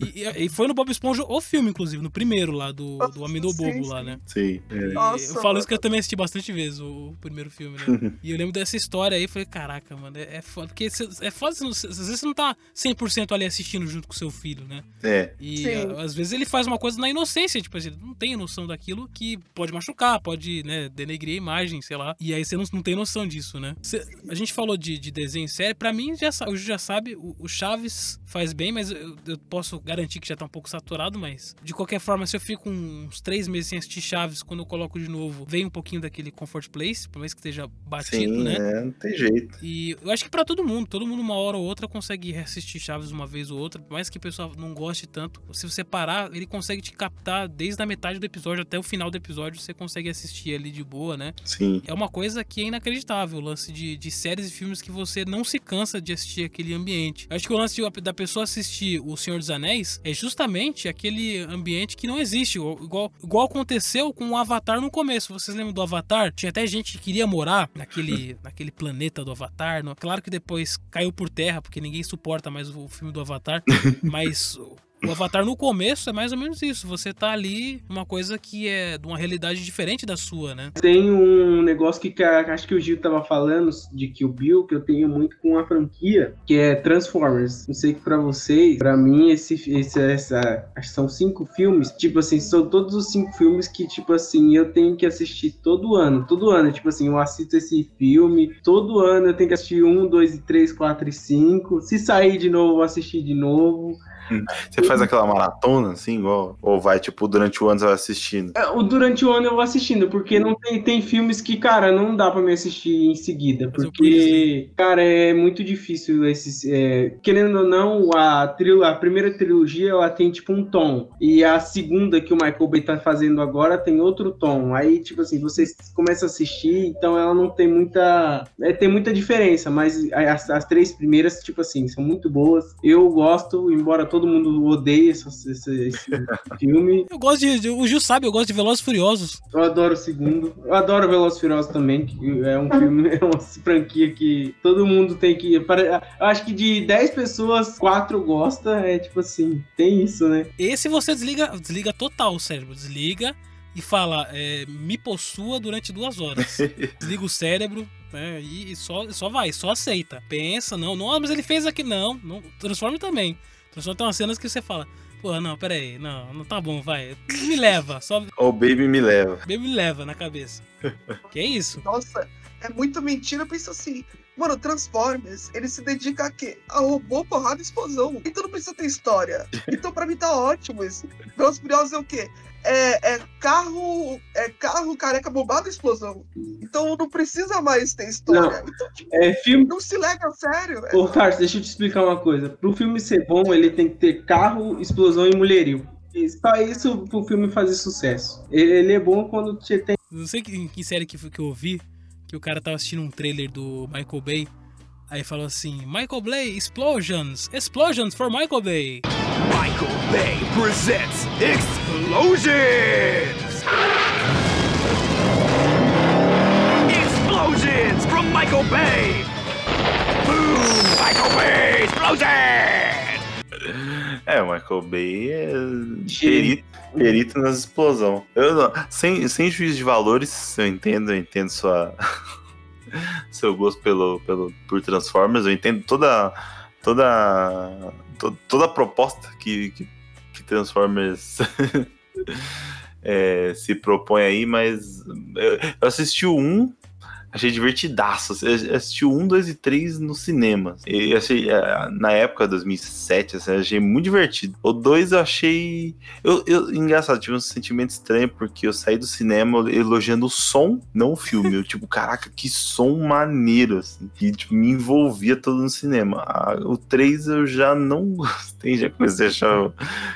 E, e- e foi no Bob Esponja o filme, inclusive, no primeiro lá, do, do Homem do Bobo sim. lá, né? Sim. é. Nossa, eu falo isso que eu também assisti bastante vezes, o, o primeiro filme, né? e eu lembro dessa história aí, falei, caraca, mano, é, é foda. Porque cê- é foda, cê- às vezes você não tá 100% ali assistindo junto com seu filho, né? É. E Sim. a- às vezes ele faz uma coisa na inocência, tipo assim, ele não tem noção daquilo que pode machucar, pode, né, denegrir a imagem, sei lá. E aí você não, não tem noção disso, né? Cê- a gente falou de, de desenho série, pra mim, já, o Ju já sabe, o, o Chaves faz bem, mas eu, eu posso garantir que já tá um pouco saturado, mas de qualquer forma, se eu fico uns três meses sem assistir Chaves, quando eu coloco de novo, vem um pouquinho daquele comfort place, por mais que esteja batido, Sim, né? é, não tem jeito. E eu acho que pra todo mundo, todo mundo uma hora ou outra consegue reassistir Chaves uma vez ou outra, por mais que o pessoal não goste tanto. Se você parar, ele consegue te captar desde a metade do episódio até o final do episódio, você consegue assistir ali de boa, né? Sim. É uma coisa que é inacreditável, o lance de, de séries e filmes que você não se cansa de assistir aquele ambiente. Acho que o lance da pessoa assistir O Senhor dos Anéis é justamente aquele ambiente que não existe, igual, igual aconteceu com o Avatar no começo. Vocês lembram do Avatar? Tinha até gente que queria morar naquele, naquele planeta do Avatar. Claro que depois caiu por terra, porque ninguém suporta mais o filme do Avatar, mas O Avatar no começo é mais ou menos isso. Você tá ali, uma coisa que é de uma realidade diferente da sua, né? Tem um negócio que, que acho que o Gil tava falando de Kill Bill, que eu tenho muito com a franquia, que é Transformers. Não sei que pra vocês, pra mim, esse, esse essa, são cinco filmes, tipo assim, são todos os cinco filmes que, tipo assim, eu tenho que assistir todo ano. Todo ano, tipo assim, eu assisto esse filme, todo ano eu tenho que assistir um, dois, três, quatro e cinco. Se sair de novo, eu vou assistir de novo. Você faz aquela maratona, assim, igual, ou vai, tipo, durante o ano você vai assistindo? É, o- Durante o ano eu vou assistindo, porque não tem, tem filmes que, cara, não dá pra me assistir em seguida, porque, cara, é muito difícil esses. é, querendo ou não, a, trilo, a primeira trilogia ela tem tipo um tom, e a segunda que o Michael Bay tá fazendo agora tem outro tom. Aí, tipo assim, você começa a assistir, então ela não tem muita. É, tem muita diferença, mas as, as três primeiras, tipo assim, são muito boas. Eu gosto, embora todo mundo odeie esse, esse- esse filme. Eu gosto de. O Gil sabe, eu gosto de Velozes e Furiosos. Eu adoro o segundo. Eu adoro Velozes e Furiosos também, que é um filme, é uma franquia que todo mundo tem que. Eu acho que de 10 pessoas, 4 gosta. É tipo assim, tem isso, né? Esse você desliga, desliga total o cérebro. Desliga e fala, é, me possua durante duas horas. Desliga o cérebro, né? E, só, só vai, só aceita. Pensa, não, não, mas ele fez aqui, não. não transforma também. Transforma tem umas cenas que você fala, pô, não, pera aí, não, não tá bom, vai. Me leva, só Ou Baby me leva. me leva na cabeça. que é isso? Nossa, é muito mentira. Eu penso assim, mano, Transformers, ele se dedica a quê? A robô, porrada e explosão. Então não precisa ter história. Então pra mim tá ótimo isso. Velozes Furiosos é o quê? É, é carro. É carro careca bombado e explosão. Então não precisa mais ter história. Então, tipo, É filme. não se leva a sério. É, Ô, Tarso, deixa eu te explicar uma coisa. Pro filme ser bom, ele tem que ter carro, explosão e mulherio. E Só isso pro filme fazer sucesso. Ele, ele é bom quando te tem. Não sei que, em que série que, foi que eu vi, que o cara tava assistindo um trailer do Michael Bay. Aí falou assim: Michael Bay, explosions! Explosions for Michael Bay! Michael Bay presents Explosions! Explosions from Michael Bay! Boom! Michael Bay Explosion! É, o Michael Bay é perito, perito nas explosões. Eu não- sem, sem juízo de valores, eu entendo, eu entendo sua, seu gosto pelo, pelo, por Transformers, eu entendo toda, toda, to- toda a proposta que, que, que Transformers é, se propõe aí, mas eu, eu assisti o 1, achei divertidaço. Eu assisti 1, 2 e 3 no cinema. E achei, eh, na época, 2007, assim, achei muito divertido. O 2 eu achei. Eu, eu, engraçado, tive um sentimento estranho, porque eu saí do cinema elogiando o som, não o filme. Eu, tipo, caraca, que som maneiro, assim. Que tipo, me envolvia todo no cinema. O 3 eu já não gostei, já comecei a achar.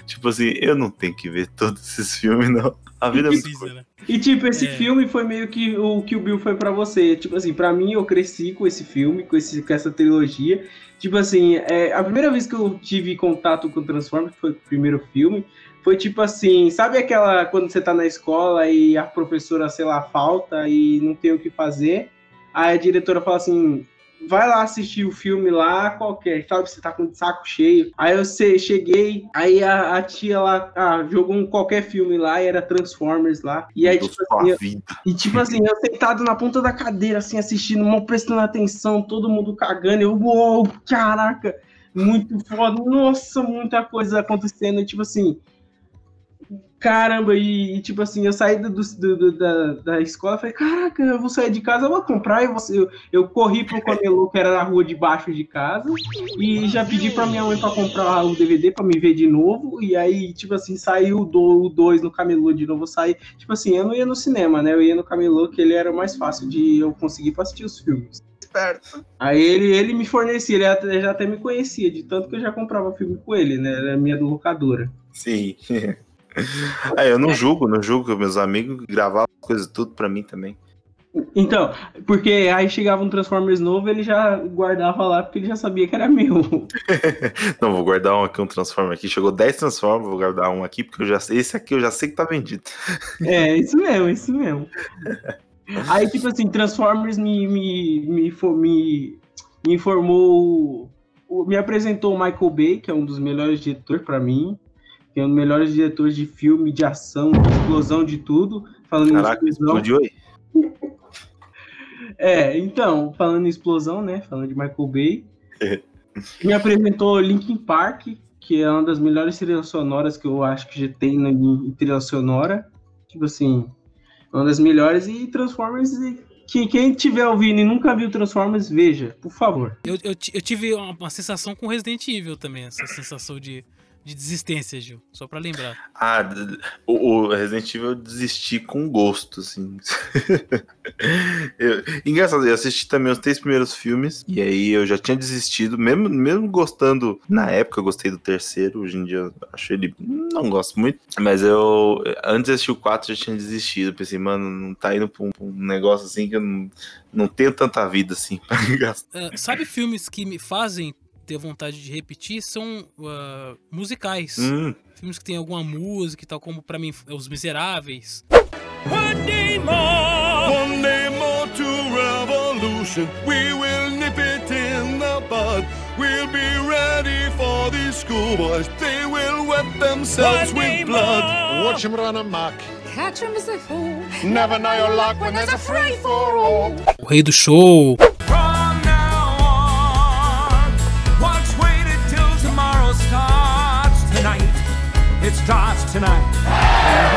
Tipo assim, eu não tenho que ver todos esses filmes, não. A vida é muito Precisa, né? E tipo, esse É. filme foi meio que o que o Bill foi pra você. Tipo assim, pra mim eu cresci com esse filme, com, esse, com essa trilogia. Tipo assim, é, a primeira vez que eu tive contato com Transformers, que foi o primeiro filme, foi tipo assim, sabe aquela quando você tá na escola e a professora, sei lá, falta e não tem o que fazer? Aí a diretora fala assim, vai lá assistir o filme lá, qualquer, sabe? Você tá com o saco cheio. Aí eu sei, cheguei, aí a, a tia lá ah, jogou um qualquer filme lá e era Transformers lá. E aí, tipo assim, eu- e tipo assim, eu sentado na ponta da cadeira, assim, assistindo, mal prestando atenção, todo mundo cagando. Eu, uou, caraca, muito foda. Nossa, muita coisa acontecendo. Tipo assim, caramba, e, e, tipo assim, eu saí do, do- do- da, da escola, falei, caraca, eu vou sair de casa, eu vou comprar. E você, eu, eu corri pro camelô que era na rua de baixo de casa e já pedi pra minha mãe pra comprar o DVD pra me ver de novo. E aí, tipo assim, saiu o 2 no camelô de novo, eu saí. Tipo assim, eu não ia no cinema, né? Eu ia no camelô, que ele era mais fácil de eu conseguir pra assistir os filmes. esperto. Aí ele, ele me fornecia, ele até- já até me conhecia, de tanto que eu já comprava filme com ele, né? Era minha locadora. Sim. Aí eu não julgo, não julgo, meus amigos gravavam as coisas tudo pra mim também. Então, porque aí chegava um Transformers novo, ele já guardava lá, porque ele já sabia que era meu. Não, vou guardar um aqui, um Transformer aqui. Chegou 10 Transformers, vou guardar um aqui, porque eu já sei, esse aqui eu já sei que tá vendido. É, isso mesmo, isso mesmo. Aí, tipo assim, Transformers me, me, me, me, me informou. Me apresentou o Michael Bay, que é um dos melhores diretores pra mim. Tem os melhores diretores de filme, de ação, de explosão, de tudo. Falando Caraca, em explosão. explodiu aí. É, então, falando em explosão, né? Falando de Michael Bay. me apresentou Linkin Park, que é uma das melhores trilhas sonoras que eu acho que já tem na em trilha sonora. Tipo assim, uma das melhores. E Transformers, e que quem tiver ouvindo e nunca viu Transformers, veja, por favor. Eu, eu, eu tive uma, uma sensação com Resident Evil também, essa sensação de, de desistência, Gil. Só pra lembrar. Ah, o, o Resident Evil eu desisti com gosto, assim. Eu- engraçado, eu assisti também os três primeiros filmes, e aí eu já tinha desistido, mesmo, mesmo gostando. Na época eu gostei do terceiro, hoje em dia eu acho ele. Não gosto muito, mas eu. Antes de assistir o 4 já tinha desistido. Pensei, mano, não tá indo pra um, pra um negócio assim que eu não, não tenho tanta vida assim pra gastar. Ah, sabe filmes que me fazem ter vontade de repetir? São ah, musicais. Hum. Filmes que tem alguma música e tal, como pra mim, Os Miseráveis. One day more, one day more to revolution. We will nip it in the bud. We'll be ready for these schoolboys. They will wet themselves with blood. Watch him run amok. Catch him as they fall. Never know your luck when there's a free for all. O Rei do Show. Tonight.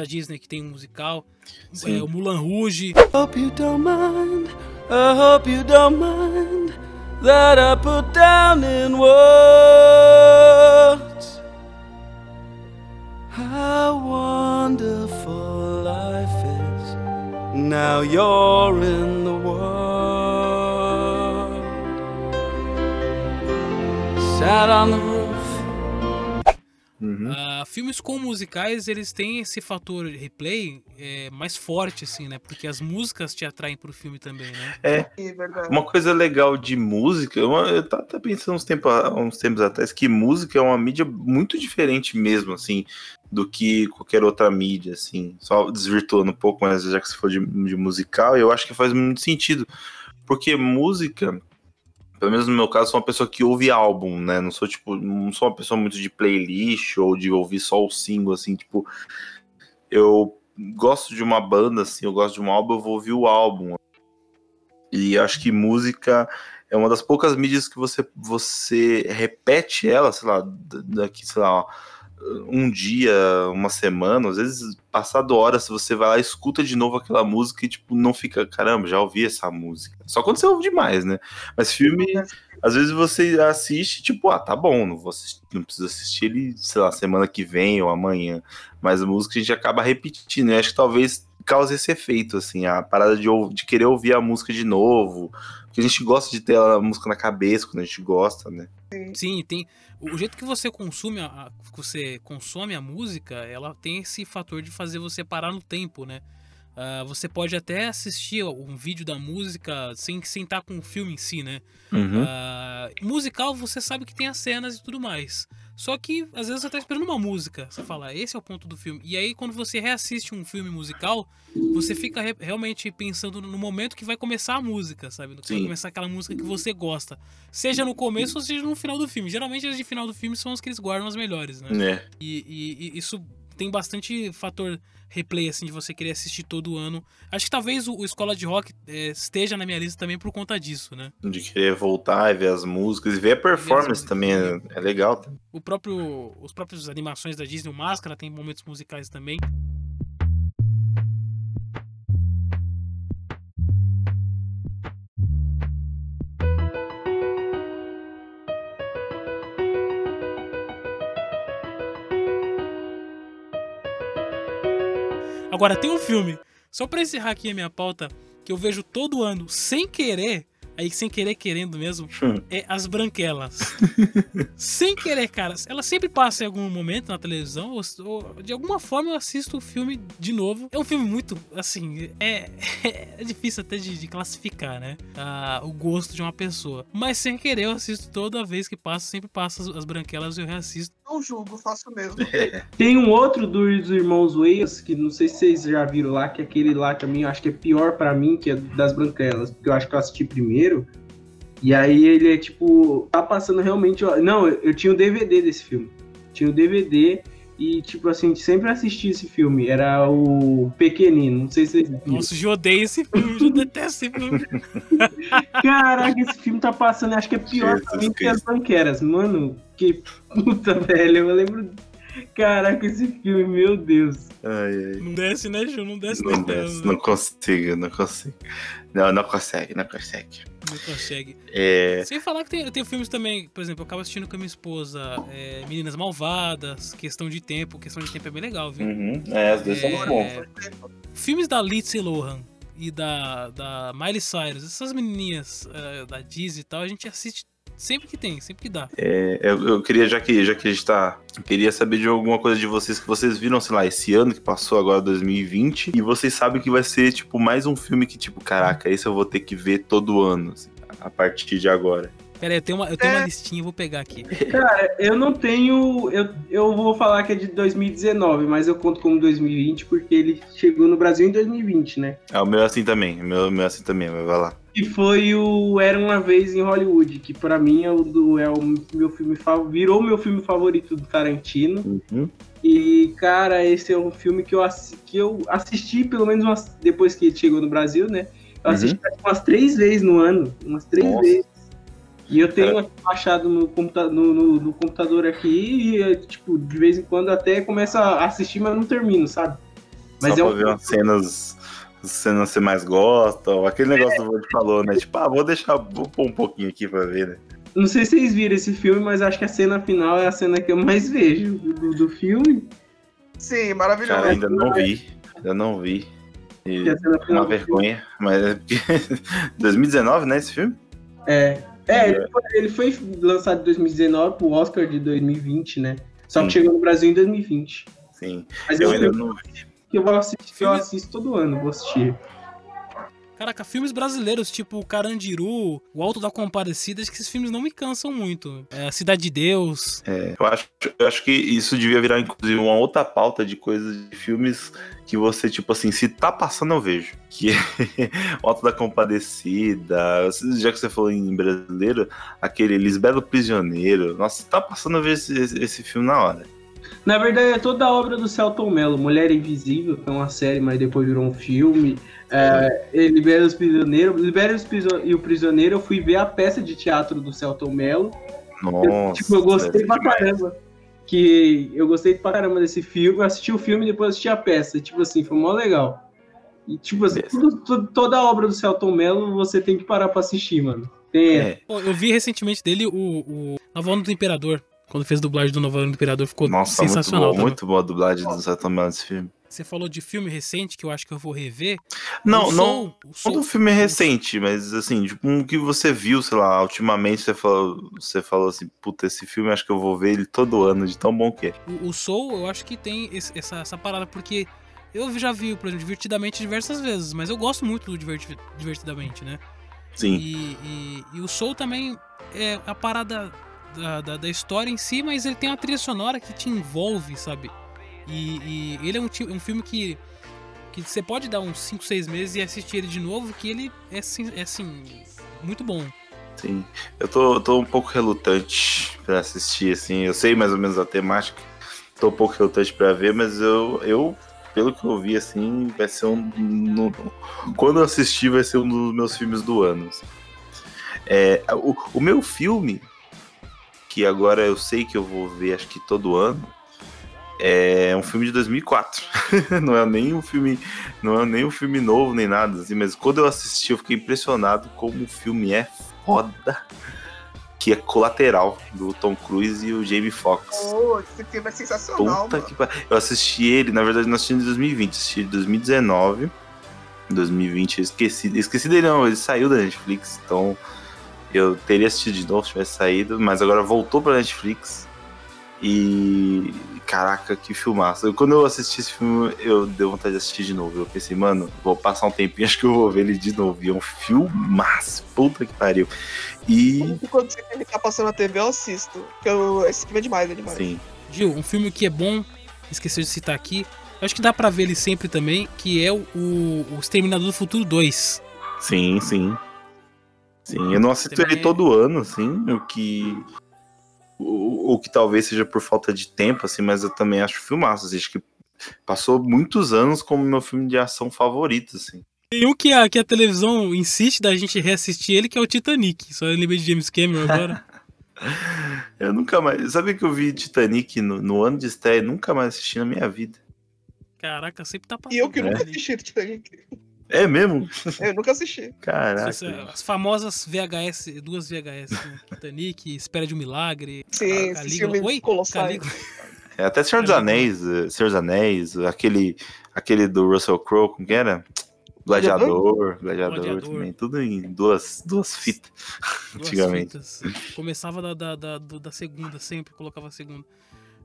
Da Disney que tem um musical. É, o Mulan Rouge. Hope you don't mind, I hope you don't mind that I put down in words how wonderful life is. Now you're in the world. Sat on the. Uhum. Ah, filmes com musicais, eles têm esse fator replay é, mais forte, assim, né? Porque as músicas te atraem pro filme também, né? É. É verdade. Uma coisa legal de música, eu tava até pensando uns, tempo, uns tempos atrás que música é uma mídia muito diferente mesmo, assim, do que qualquer outra mídia, assim. Só desvirtuando um pouco, mas já que se for de, de musical, eu acho que faz muito sentido. Porque música, pelo menos no meu caso, sou uma pessoa que ouve álbum, né? Não sou, tipo, não sou uma pessoa muito de playlist ou de ouvir só o single, assim, tipo. Eu gosto de uma banda, assim, eu gosto de um álbum, eu vou ouvir o álbum. E acho que música é uma das poucas mídias que você, você repete ela, sei lá, daqui, sei lá, um dia, uma semana, às vezes passado horas, você vai lá e escuta de novo aquela música e, tipo, não fica, caramba, já ouvi essa música. Só quando você ouve demais, né? Mas filme, às vezes você assiste, tipo, ah, tá bom, não vou assistir, não preciso assistir ele, sei lá, semana que vem ou amanhã. Mas a música a gente acaba repetindo, e acho que talvez cause esse efeito, assim, a parada de, de querer ouvir a música de novo, a gente gosta de ter a música na cabeça quando a gente gosta, né? Sim, tem. O jeito que você consome a, você consome a música, ela tem esse fator de fazer você parar no tempo, né? Ah, você pode até assistir um vídeo da música sem sem estar com o filme em si, né? Uhum. Ah, musical, você sabe que tem as cenas e tudo mais. Só que às vezes você tá esperando uma música. Você fala, esse é o ponto do filme. E aí, quando você reassiste um filme musical, você fica re- realmente pensando no momento que vai começar a música, sabe? Que vai começar aquela música que você gosta. Seja no começo ou seja no final do filme. Geralmente as de final do filme são as que eles guardam as melhores, né? É. E, e- e isso tem bastante fator replay, assim, de você querer assistir todo ano. Acho que talvez o, o Escola de Rock eh, esteja na minha lista também por conta disso, né? De querer voltar e ver as músicas e ver a performance também é, é legal. O próprio, os próprios animações da Disney, o Máscara, tem momentos musicais também. Agora tem um filme, só pra encerrar aqui a minha pauta, que eu vejo todo ano, sem querer, aí sem querer querendo mesmo, é As Branquelas. sem querer, cara. Ela sempre passa em algum momento na televisão, ou, ou de alguma forma eu assisto o filme de novo. É um filme muito, assim, é, é difícil até de, de classificar, né? Ah, o gosto de uma pessoa. Mas sem querer eu assisto toda vez que passa, sempre passa as, as Branquelas e eu reassisto. Não julgo, faço mesmo. Tem um outro dos irmãos Wales, que não sei se vocês já viram lá, que é aquele lá também, eu acho que é pior pra mim, que é das Branquelas, porque eu acho que eu assisti primeiro. E aí ele é tipo, tá passando realmente. ó, Não, eu, eu tinha o DVD desse filme. Tinha o DVD e, tipo assim, sempre assisti esse filme. Era o Pequenino, não sei se vocês viram. Nossa, eu odeio esse filme, eu detesto esse filme. Caraca, esse filme tá passando, acho que é pior pra mim que as banqueras. Mano, que puta, velho. Eu lembro. Caraca, esse filme, meu Deus. Ai, ai. Não desce, né, Ju? Não desce Não desce, ferrando. não consigo, não consigo. Não, não consegue, não consegue. Não consegue. É. Sem falar que tem, tem filmes também, por exemplo, eu acabo assistindo com a minha esposa é, Meninas Malvadas, Questão de Tempo. Questão de Tempo é bem legal, viu? Uhum. É, as duas são muito bons. Filmes da Lindsay Lohan e da, da Miley Cyrus, essas menininhas é, da Disney e tal, a gente assiste sempre que tem, sempre que dá. É, eu, eu queria, já que, já que a gente tá. Queria saber de alguma coisa de vocês que vocês viram, sei lá, esse ano que passou agora, 2020, e vocês sabem que vai ser, tipo, mais um filme que, tipo, caraca, esse eu vou ter que ver todo ano, assim, a partir de agora. Pera aí, eu tenho uma, eu tenho uma listinha, eu vou pegar aqui. Cara, eu não tenho. Eu, eu vou falar que é de 2019, mas eu conto como 2020 porque ele chegou no Brasil em 2020, né? É, o meu é assim também, o meu, o meu é assim também, mas vai lá. Que foi o Era Uma Vez em Hollywood, que pra mim é o, do, é o meu filme. Virou meu filme favorito do Tarantino. Uhum. E, cara, esse é um filme que eu, que eu assisti, pelo menos umas, depois que ele chegou no Brasil, né? Eu assisti acho que umas três vezes no ano. Umas três Nossa. vezes. E eu tenho aqui baixado no, computa no, no- no computador aqui e, é, tipo, de vez em quando até começo a assistir, mas não termino, sabe? Mas Só é um ver umas cenas, que você mais gosta, ou aquele negócio que o Vord falou, né? Tipo, ah, vou deixar, vou pôr um pouquinho aqui pra ver, né? Não sei se vocês viram esse filme, mas acho que a cena final é a cena que eu mais vejo do, do- do filme. Sim, maravilhoso. Cara, ainda não vi, ainda não vi. E E a cena é final uma vergonha, mas é porque 2019, né, esse filme? É. É, ele foi, ele foi lançado em 2019 pro Oscar de 2020, né? Só que Sim. chegou no Brasil em 2020. Sim. Mas eu é ainda filme não vi. Que eu vou assistir, que eu assisto todo ano, vou assistir. Caraca, filmes brasileiros, tipo Carandiru, O Alto da Compadecida, acho que esses filmes não me cansam muito. É, Cidade de Deus. É, eu, acho, eu acho que isso devia virar, inclusive, uma outra pauta de coisas de filmes que você, tipo assim, se tá passando, eu vejo. Que é O Alto da Compadecida, já que você falou em brasileiro, aquele Lisbelo Prisioneiro. Nossa, se tá passando, eu vejo esse, esse- esse filme na hora. Na verdade, é toda a obra do Celton Mello. Mulher Invisível, que é uma série, mas depois virou um filme. É, e Libera os Prisioneiros. Libera os Priso- e o Prisioneiro, eu fui ver a peça de teatro do Celton Mello. Nossa. Eu, tipo, eu gostei pra caramba. Que eu gostei pra caramba desse filme. Eu assisti o filme e depois assisti a peça. Tipo assim, foi mó legal. E, tipo assim, tudo- tudo- toda a obra do Celton Mello você tem que parar pra assistir, mano. Tem, É. Pô, eu vi recentemente dele o, o Nova Onda do Imperador. Quando fez dublagem do do Imperador, ficou Nossa, muito sensacional. boa, também. muito boa a dublagem do Zé nesse filme. Você falou de filme recente que eu acho que eu vou rever. Não, não, o não do filme recente, mas assim, tipo, um que você viu, sei lá, ultimamente você falou, você falou assim, puta, esse filme acho que eu vou ver ele todo ano, de tão bom que é. O, o Soul, eu acho que tem esse- essa, essa parada, porque eu já vi, por exemplo, Divertidamente diversas vezes, mas eu gosto muito do Diverti- Divertidamente, né? Sim. E, e- e o Soul também é a parada da, da, da história em si, mas ele tem uma trilha sonora que te envolve, sabe? E, e ele é um, um filme que, que você pode dar uns 5, 6 meses e assistir ele de novo, que ele é, assim- é assim, muito bom. Sim. Eu tô, tô um pouco relutante pra assistir, assim, eu sei mais ou menos a temática, tô um pouco relutante pra ver, mas eu, eu pelo que eu vi, assim, vai ser um. no- quando eu assistir, vai ser um dos meus filmes do ano. assim. É, o, o meu filme, que agora eu sei que eu vou ver, acho que todo ano, é um filme de 2004. não é nem um filme, não é nem um filme novo nem nada assim, mas quando eu assisti eu fiquei impressionado como o filme é foda. que é Colateral, do Tom Cruise e o Jamie Foxx. Oh, esse filme é sensacional. Eu assisti ele, na verdade, não assisti em 2020, assisti em 2019. Em 2020 eu esqueci. Esqueci dele, não, ele saiu da Netflix, então eu teria assistido de novo se tivesse saído, mas agora voltou pra Netflix. E. Caraca, que filmaço. Eu- quando eu assisti esse filme, eu dei vontade de assistir de novo. Eu pensei, mano, vou passar um tempinho, acho que eu vou ver ele de novo. E é um filmaço. Puta que pariu. E. Quando ele tá passando na TV, eu assisto. Porque eu- esse filme é demais, é demais. Sim. Gil, um filme que é bom, esqueci de citar aqui. Acho que dá pra ver ele sempre também, que é o, o, o Exterminador do Futuro 2. Sim, sim. Sim, eu não assisto Também ele é- todo ano, assim, o que. O, o que talvez seja por falta de tempo, assim, mas eu também acho filmaço. Assim, acho que passou muitos anos como meu filme de ação favorito, assim. Tem um que a, que a televisão insiste da gente reassistir ele, que é o Titanic. Só eu lembrei de James Cameron agora. Eu nunca mais. Sabe que eu vi Titanic no, no ano de estreia? Nunca mais assisti na minha vida. Caraca, sempre tá passando. E eu que É. nunca assisti Titanic. É mesmo? Eu nunca assisti. Caraca. As famosas VHS, duas VHS, né? Titanic, Espera de um Milagre. Sim, Calígula. Oi? Calígula. É, até Senhor dos Anéis, eh, Senhor dos Anéis, aquele, aquele do Russell Crowe, como que era? Gladiador, Gladiador, Gladiador. também, tudo em duas, duas fitas, Duas antigamente. fitas. Começava da, da, da, da segunda, sempre colocava a segunda.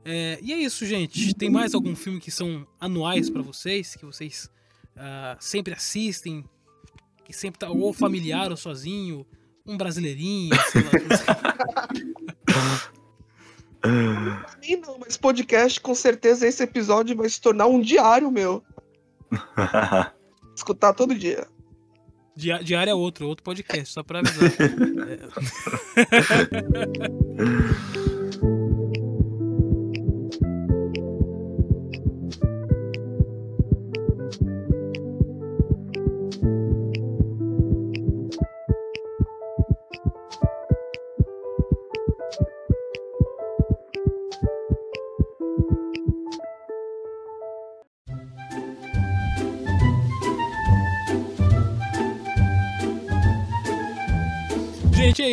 É, e é isso, gente. Tem mais algum filme que são anuais pra vocês? Que vocês ah, sempre assistem? Que sempre tá ou familiar ou sozinho? Um brasileirinho, sei lá. Pra mim não, mas podcast, com certeza esse episódio vai se tornar um diário meu. Escutar todo dia. Dia- Diário é outro, outro podcast, só pra avisar. É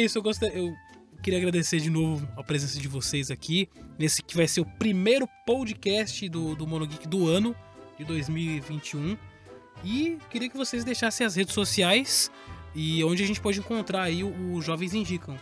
isso. Eu, gostei, eu queria agradecer de novo a presença de vocês aqui. Nesse que vai ser o primeiro podcast do, do do ano, de 2021. E queria que vocês deixassem as redes sociais e onde a gente pode encontrar aí o, o Jovens Indicam.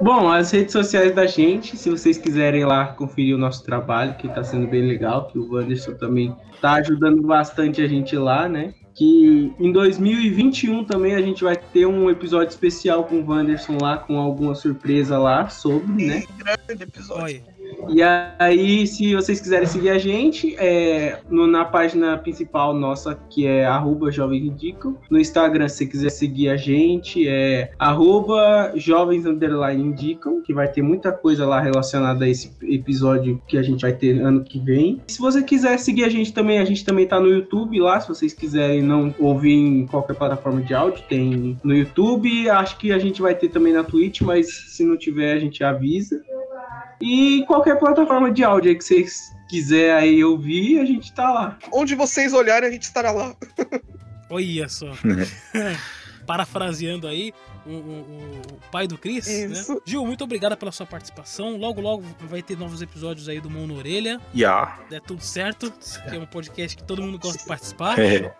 Bom, as redes sociais da gente, se vocês quiserem lá conferir o nosso trabalho, que tá sendo bem legal, que o Wanderson também tá ajudando bastante a gente lá, né? Que em 2021 também a gente vai ter um episódio especial com o Wanderson lá, com alguma surpresa lá sobre, né? Grande episódio. Olha, E aí, se vocês quiserem seguir a gente, é no- na página principal nossa, que é arroba Jovens Indicam. No Instagram, se você quiser seguir a gente, é arroba Jovens Indicam, que vai ter muita coisa lá relacionada a esse episódio que a gente vai ter ano que vem. Se você quiser seguir a gente também, a gente também tá no YouTube lá, se vocês quiserem não ouvir em qualquer plataforma de áudio, tem no YouTube. Acho que a gente vai ter também na Twitch, mas se não tiver, a gente avisa. E qualquer plataforma de áudio aí que vocês quiserem aí ouvir, a gente tá lá. Onde vocês olharem, a gente estará lá. olha só. Parafraseando aí o, o- o- pai do Cris. Isso. Né? Gil, muito obrigado pela sua participação. Logo, logo vai ter novos episódios aí do Mão na Orelha. Ya. É tudo certo. Que é um podcast que todo mundo gosta de participar. É.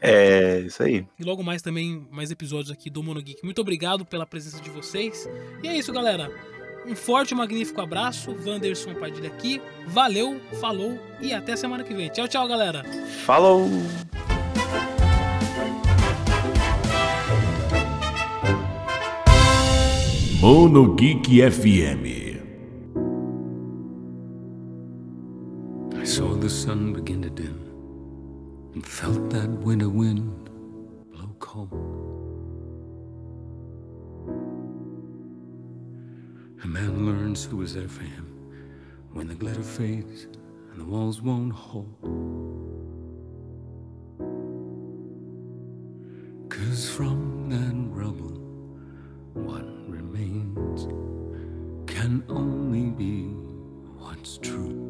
é, isso aí. E logo mais também, mais episódios aqui do Mono Geek. Muito obrigado pela presença de vocês. E é isso, galera. Um forte e magnífico abraço. Wanderson Padilha aqui. Valeu, falou e até semana que vem. Tchau, tchau, galera. Falou! Mono Geek FM. I saw the sun begin to dim and felt that winter wind blow cold. A man learns who is there for him when the glitter fades and the walls won't hold. Cause from that rubble, what remains can only be what's true.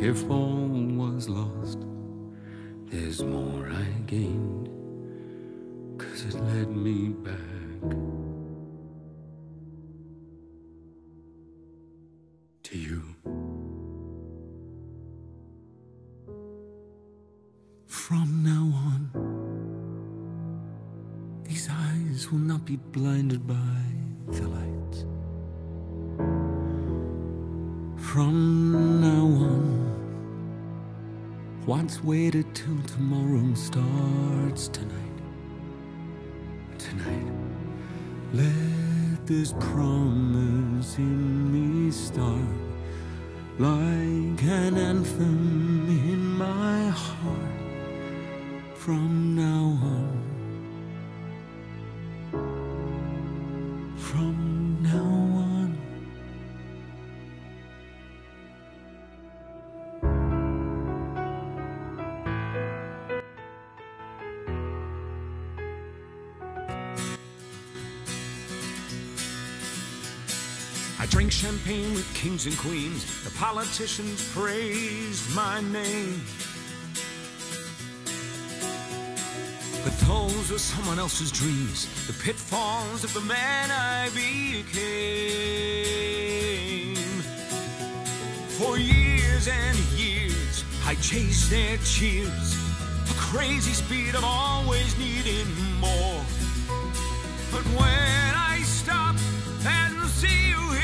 If all was lost, there's more I gained. Cause that led me back. From now on, these eyes will not be blinded by the light. From now on, what's waited till tomorrow starts tonight. Tonight, let this promise in me start like an anthem in my heart. From now on, kings and queens. The politicians praised my name. But those were someone else's dreams, the pitfalls of the man I became. For years and years, I chased their cheers, a crazy speed of always needing more. But when I stop and see you